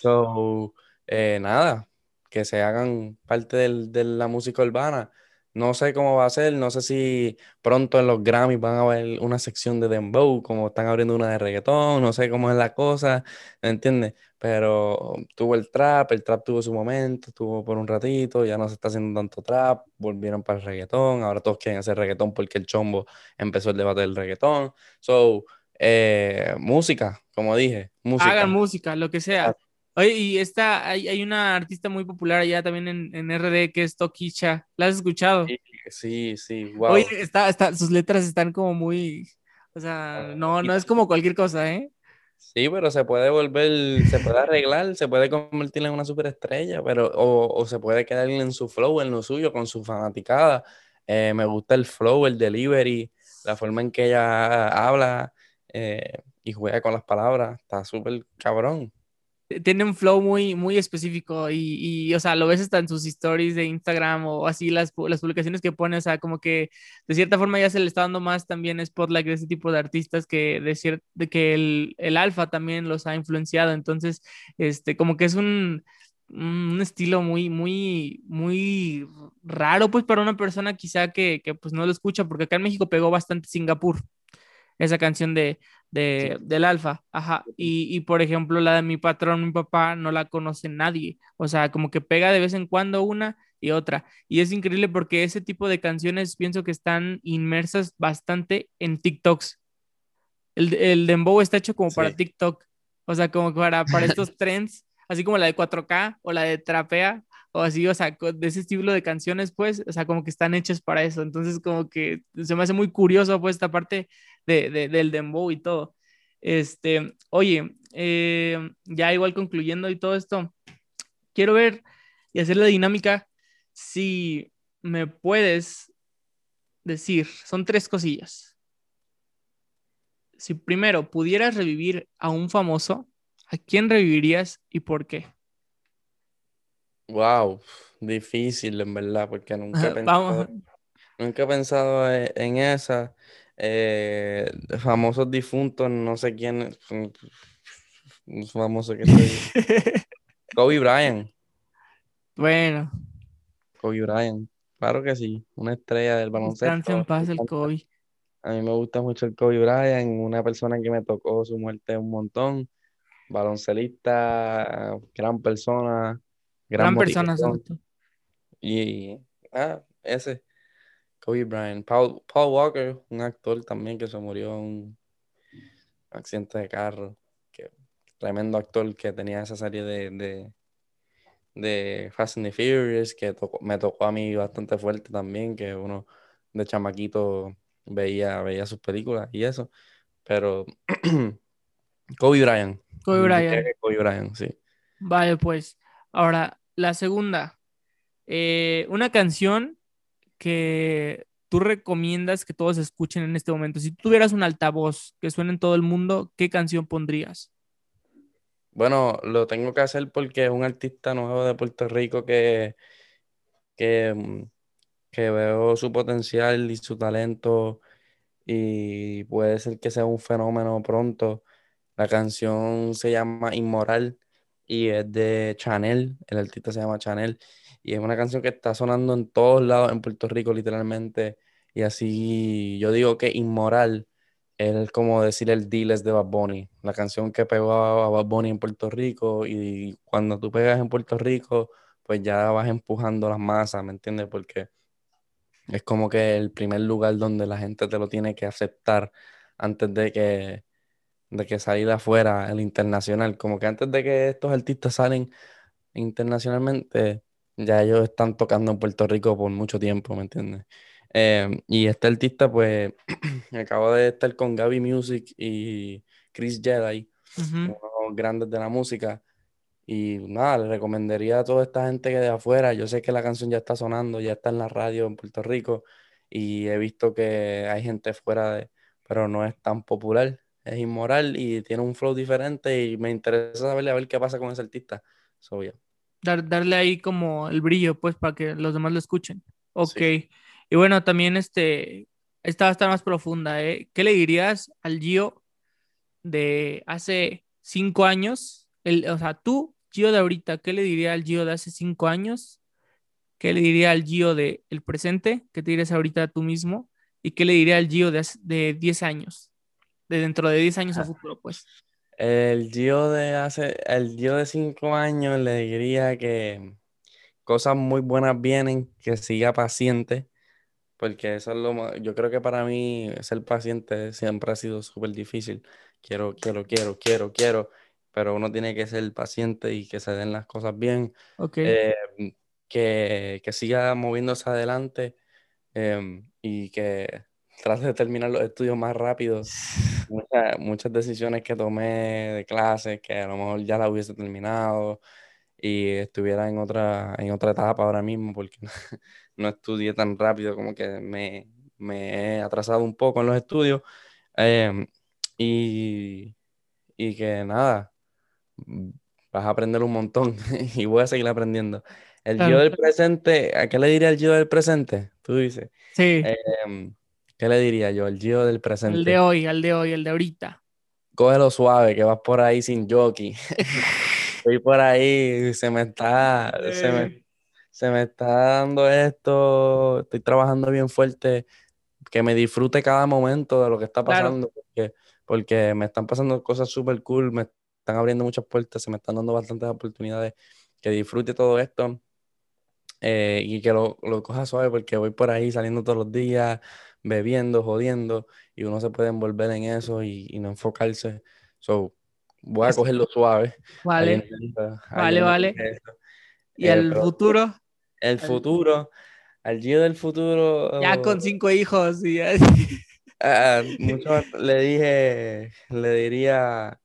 So, eh, nada, que se hagan parte del- de la música urbana. No sé cómo va a ser, no sé si pronto en los Grammys van a haber una sección de dembow, como están abriendo una de reggaetón, no sé cómo es la cosa, ¿me entiendes? Pero tuvo el trap, el trap tuvo su momento, tuvo por un ratito, ya no se está haciendo tanto trap, volvieron para el reggaetón, ahora todos quieren hacer reggaetón porque el chombo empezó el debate del reggaetón. So, eh, música, como dije, música. Hagan música, lo que sea. Oye, y esta, hay, hay una artista muy popular allá también en, en RD que es Tokisha. ¿La has escuchado? Sí, sí, sí, wow. Oye, está, está, sus letras están como muy, o sea, no, no es como cualquier cosa, ¿eh? Sí, pero se puede volver, se puede arreglar, se puede convertir en una superestrella, pero, o, o se puede quedar en su flow, en lo suyo, con su fanaticada. Eh, me gusta el flow, el delivery, la forma en que ella habla eh, y juega con las palabras, está súper cabrón. Tiene un flow muy, muy específico y, y, o sea, lo ves hasta en sus stories de Instagram o así las, las publicaciones que pone, o sea, como que de cierta forma ya se le está dando más también spotlight de ese tipo de artistas que de, de que el, el alfa también los ha influenciado, entonces, este, como que es un, un estilo muy, muy, muy raro, pues, para una persona quizá que, que pues no lo escucha, porque acá en México pegó bastante Singapur, esa canción de, de, del alfa, ajá, y, y por ejemplo la de mi patrón, mi papá, no la conoce nadie, o sea, como que pega de vez en cuando una y otra, y es increíble porque ese tipo de canciones pienso que están inmersas bastante en TikToks. El, el dembow está hecho como para. TikTok, o sea, como para, para estos trends, así como la de 4K o la de Trapea, o así, o sea, de ese estilo de canciones, pues, o sea, como que están hechas para eso. Entonces, como que se me hace muy curioso, pues, esta parte de, de- del dembow y todo. Este, oye, eh, ya igual concluyendo y todo esto, quiero ver y hacer la dinámica si me puedes decir, son tres cosillas. Si primero pudieras revivir a un famoso, ¿a quién revivirías y por qué? Wow, difícil en verdad, porque nunca he Vamos. pensado, nunca he pensado e- en esa. Eh, famosos difuntos, no sé quién, un famoso que estoy. Kobe Bryant, bueno, Kobe Bryant, claro que sí, una estrella del descansa en baloncesto. paz el. Kobe. A mí me gusta mucho el Kobe Bryant, una persona que me tocó su muerte un montón, baloncelista, gran persona, gran Gran persona. Y ah, ese, Kobe Bryant. Paul, Paul Walker, un actor también que se murió en un accidente de carro. Que, tremendo actor que tenía esa serie de, de, de Fast and the Furious, que tocó- me tocó a mí bastante fuerte también, que uno de chamaquito veía, veía sus películas y eso. Pero Kobe Bryant. Kobe Bryant. Kobe Bryant, sí. Vale, pues. Ahora, la segunda. Eh, una canción que tú recomiendas que todos escuchen en este momento. Si tuvieras un altavoz que suene en todo el mundo, ¿qué canción pondrías? Bueno, lo tengo que hacer porque es un artista nuevo de Puerto Rico que, que veo su potencial y su talento y puede ser que sea un fenómeno pronto. La canción se llama Inmoral y es de Chanel, el artista se llama Chanel y es una canción que está sonando en todos lados en Puerto Rico literalmente y así yo digo que Inmoral es como decir el Diles de Bad Bunny, la canción que pegó a Bad Bunny en Puerto Rico y cuando tú pegas en Puerto Rico pues ya vas empujando las masas, ¿me entiendes? Porque es como que el primer lugar donde la gente te lo tiene que aceptar antes de que, de que salir afuera, el internacional. Como que antes de que estos artistas salen internacionalmente, ya ellos están tocando en Puerto Rico por mucho tiempo, ¿me entiendes? Eh, y este artista, pues, acabo de estar con Gaby Music y Chris Jedi, Ujú. unos grandes de la música. Y nada, le recomendaría a toda esta gente que de afuera, yo sé que la canción ya está sonando, ya está en la radio en Puerto Rico y he visto que hay gente fuera de, pero no es tan popular, es inmoral y tiene un flow diferente y me interesa saberle a ver qué pasa con ese artista. So, yeah. Dar- darle ahí como el brillo, pues, para que los demás lo escuchen. Ok. Sí. Y bueno, también este, esta va a estar más profunda, ¿eh? ¿Qué le dirías al Gio de hace cinco años? El, o sea, tú, Gio de ahorita, ¿qué le diría al Gio de hace cinco años? ¿Qué le diría al Gio de el presente? ¿Qué te dirías ahorita tú mismo? ¿Y qué le diría al Gio de, hace- de 10 años? De dentro de 10 años a futuro, pues. El Gio de hace, el Gio de cinco años le diría que cosas muy buenas vienen, que siga paciente, porque eso es lo más, yo creo que para mí ser paciente siempre ha sido súper difícil. Quiero, quiero, quiero, quiero, quiero, pero uno tiene que ser paciente y que se den las cosas bien, Ok. eh, que, que siga moviéndose adelante eh, y que trate de terminar los estudios más rápido. Muchas, muchas decisiones que tomé de clases que a lo mejor ya las hubiese terminado y estuviera en otra, en otra etapa ahora mismo porque no estudié tan rápido como que me, me he atrasado un poco en los estudios eh, y, y que nada, vas a aprender un montón y voy a seguir aprendiendo. El Claro. yo del presente, ¿a qué le diría el yo del presente? Tú dices. Sí, Em, ¿qué le diría yo? El Gio del el presente. de hoy, el de hoy, el de ahorita. Cógelo suave, que vas por ahí sin jockey. Estoy por ahí, se me está, se me, se me está dando esto, estoy trabajando bien fuerte, que me disfrute cada momento de lo que está Claro. pasando, porque, porque me están pasando cosas súper cool, me están abriendo muchas puertas, se me están dando bastantes oportunidades, que disfrute todo esto eh, y que lo, lo coja suave, porque voy por ahí saliendo todos los días, bebiendo, jodiendo, y uno se puede envolver en eso y, y no enfocarse. So, voy a Es- cogerlo suave. Vale. Vale, vale. eso. Y Eh, al pero- futuro, El futuro, al Gio del futuro. ya con cinco hijos y ya- ah, mucho le dije, le diría.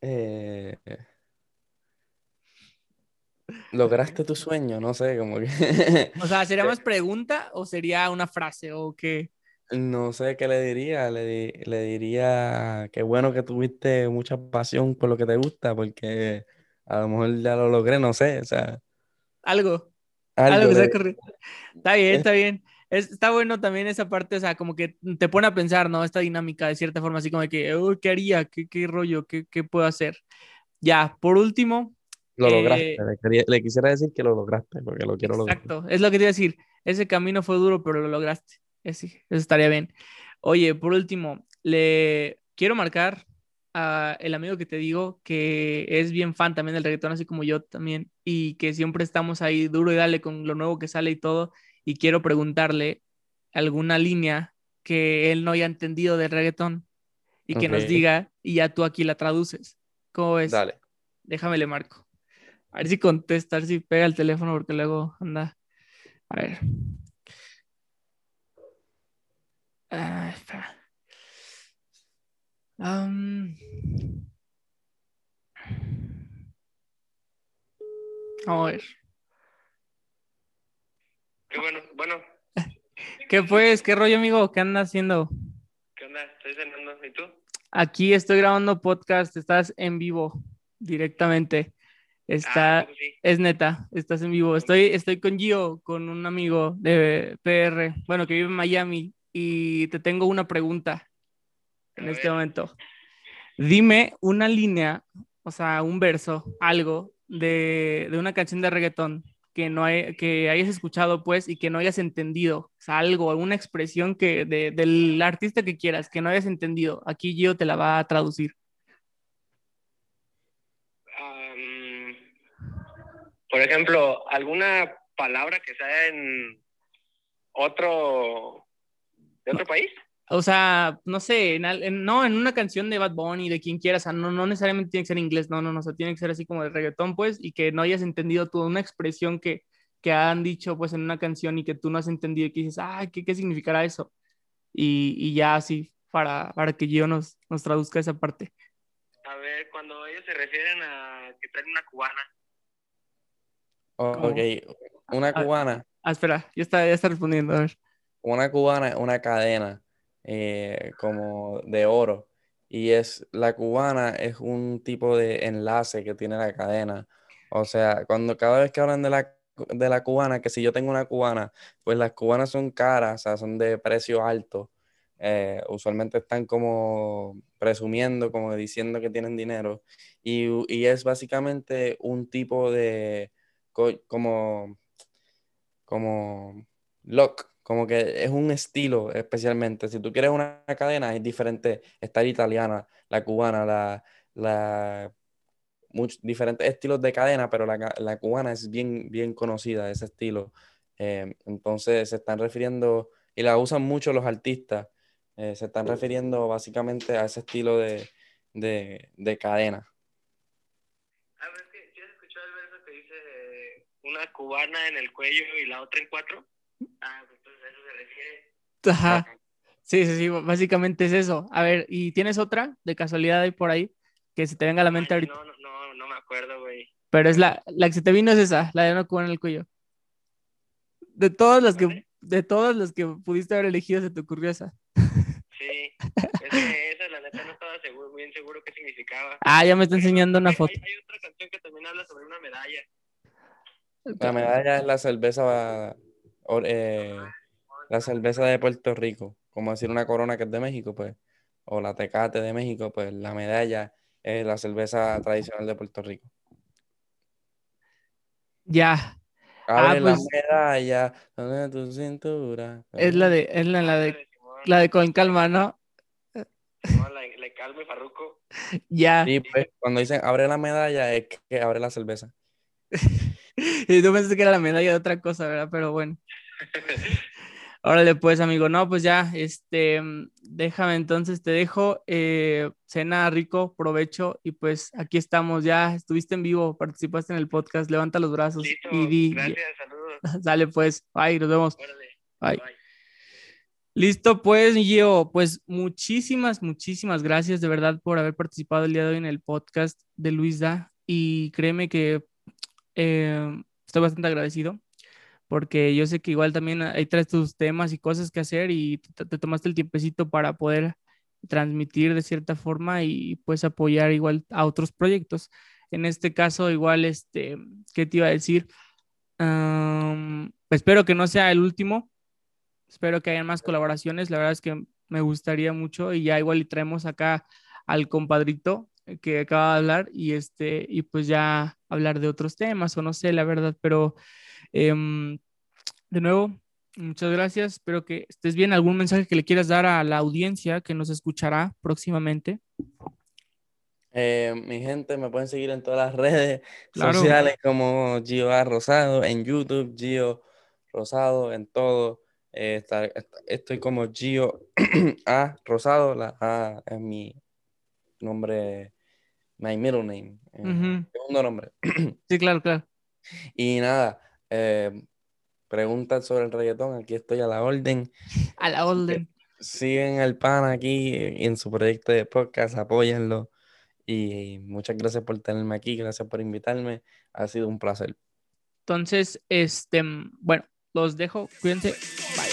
eh, lograste tu sueño, no sé, como que. O sea, ¿sería más pregunta o sería una frase o qué? No sé qué le diría, le, di- le diría que bueno que tuviste mucha pasión por lo que te gusta, porque a lo mejor ya lo logré, no sé, o sea, Algo, algo algo que sea correcto. Está bien, Es- está bien. Es- está bueno también esa parte, o sea, como que te pone a pensar, ¿no? Esta dinámica de cierta forma, así como de que, "Uy, ¿qué haría? ¿Qué, qué rollo? ¿Qué, qué puedo hacer? Ya, por último, lo lograste, eh, le, quería- le quisiera decir que lo lograste, porque lo quiero lograr. Exacto, es lo que te iba a decir. Ese camino fue duro, pero lo lograste. Eso estaría bien. Oye, por último, le quiero marcar a el amigo que te digo que es bien fan también del reggaetón, así como yo también, y que siempre estamos ahí duro y dale con lo nuevo que sale y todo. Y quiero preguntarle alguna línea que él no haya entendido del reggaetón y que nos diga, y ya tú aquí la traduces. ¿Cómo ves? Dale. Déjame le marco. A ver si contesta, a ver si pega el teléfono porque luego anda. A ver. Ah, espera. Vamos a ver. Qué bueno, bueno, ¿Qué pues? ¿Qué rollo, amigo? ¿Qué andas haciendo? ¿qué onda? Estoy cenando, ¿y tú? Aquí estoy grabando podcast, estás en vivo directamente. Está, Ah, sí. es neta, estás en vivo. Estoy, estoy con Gio, con un amigo de PR, bueno, que vive en Miami, y te tengo una pregunta en A este ver. momento. Dime una línea, o sea, un verso, algo de, de una canción de reggaetón que no hay, que hayas escuchado, pues, y que no hayas entendido. O sea, algo, alguna expresión que de- del artista que quieras, que no hayas entendido. Aquí Gio te la va a traducir. Por ejemplo, alguna palabra que sea en otro de otro país. O sea, no sé, en, en- no, en una canción de Bad Bunny, de quien quieras, o sea, no, no necesariamente tiene que ser inglés, no, no, no, o sea, tiene que ser así como de reggaetón, pues, y que no hayas entendido tú una expresión que, que han dicho, pues, en una canción y que tú no has entendido y que dices, ay, ¿qué, qué significará eso? Y, y ya así, para, para que yo nos, nos traduzca esa parte. A ver, cuando ellos se refieren a que traen una cubana. ¿Cómo? Ok, una Ah. cubana, Ah, espera, ya está, ya está respondiendo, a ver. una cubana es una cadena eh, como de oro. Y es, la cubana es un tipo de enlace que tiene la cadena. O sea, cuando cada vez que hablan de la, de la cubana, que si yo tengo una cubana, pues las cubanas son caras, o sea, son de precio alto. Eh, usualmente están como presumiendo, como diciendo que tienen dinero. Y, y es básicamente un tipo de, como, como look, como que es un estilo especialmente. Si tú quieres una cadena, es diferente. Está la italiana, la cubana, la, la muchos diferentes estilos de cadena, pero la, la cubana es bien, bien conocida, ese estilo. Eh, entonces se están refiriendo, y la usan mucho los artistas, eh, se están refiriendo básicamente a ese estilo de, de, de cadena. A ver, ¿qué- ¿sí has escuchado el verso que dice eh, una cubana en el cuello y la otra en cuatro? Ah, pues entonces a eso se refiere. Ajá. Sí, sí, sí, básicamente es eso. A ver, ¿y tienes otra de casualidad ahí por ahí que se te venga a la mente Ay, ahorita? No, no, no, no me acuerdo, güey. Pero es la, la que se te vino es esa, la de una cubana en el cuello. De todas las que, de todas las que pudiste haber elegido, se te ocurrió esa. Sí, es que esa la neta no estaba seguro, bien seguro qué significaba. Ah, ya me está enseñando una foto. Hay, hay otra canción que también habla sobre una medalla. La medalla es la cerveza, eh, la cerveza de Puerto Rico, como decir una corona que es de México, pues, o la Tecate de México, pues la medalla es la cerveza tradicional de Puerto Rico. Ya, Abre la pues- medalla, donde tu cintura. es la de, es la, la de, la de con calma, ¿no? Simón, la, la de Calma y Farruko. Ya. Sí, pues, cuando dicen abre la medalla es que abre la cerveza. Y tú pensaste que era la medalla de otra cosa, ¿verdad? Pero bueno. Órale, pues, amigo. No, pues ya, este, déjame entonces, te dejo. eh, cena rico, provecho. Y pues aquí estamos, ya estuviste en vivo, participaste en el podcast. Levanta los brazos Listo, y di. gracias, saludos. Sale, pues. Bye, nos vemos. Órale, Bye. bye. Listo, pues, Gio, pues muchísimas, muchísimas gracias de verdad por haber participado el día de hoy en el podcast de Luis Da. Y créeme que eh, estoy bastante agradecido porque yo sé que igual también ahí traes tus temas y cosas que hacer y te, te tomaste el tiempecito para poder transmitir de cierta forma y pues apoyar igual a otros proyectos. En este caso, igual, este, ¿qué te iba a decir? Espero que no sea el último. Espero que haya más colaboraciones. La verdad es que me gustaría mucho y ya igual y traemos acá al compadrito que acaba de hablar y este y pues ya hablar de otros temas o no sé, la verdad, pero em, de nuevo, muchas gracias. Espero que estés bien. ¿Algún mensaje que le quieras dar a la audiencia que nos escuchará próximamente? Eh, mi gente, me pueden seguir en todas las redes Claro. sociales como Gio A. Rosado, en YouTube, Gio Rosado, en todo. Eh, está- estoy como Gio A. Rosado, la A es mi nombre, my middle name, eh, segundo nombre. Sí, claro, claro. Y nada, eh, preguntas sobre el reggaetón, aquí estoy a la orden. A la orden. siguen al pan aquí en su proyecto de podcast, apóyenlo. Y muchas gracias por tenerme aquí, gracias por invitarme. Ha sido un placer. Entonces, este, bueno, los dejo. Cuídense. Bye.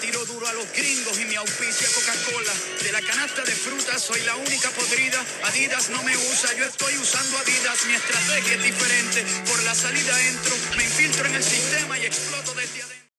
Tiro duro a los gringos y mi auspicia Coca-Cola. De la canasta de frutas soy la única podrida. Adidas no me usa, yo estoy usando Adidas. Mi estrategia es diferente. Por la salida entro, me infiltro en el sistema y exploto desde adentro.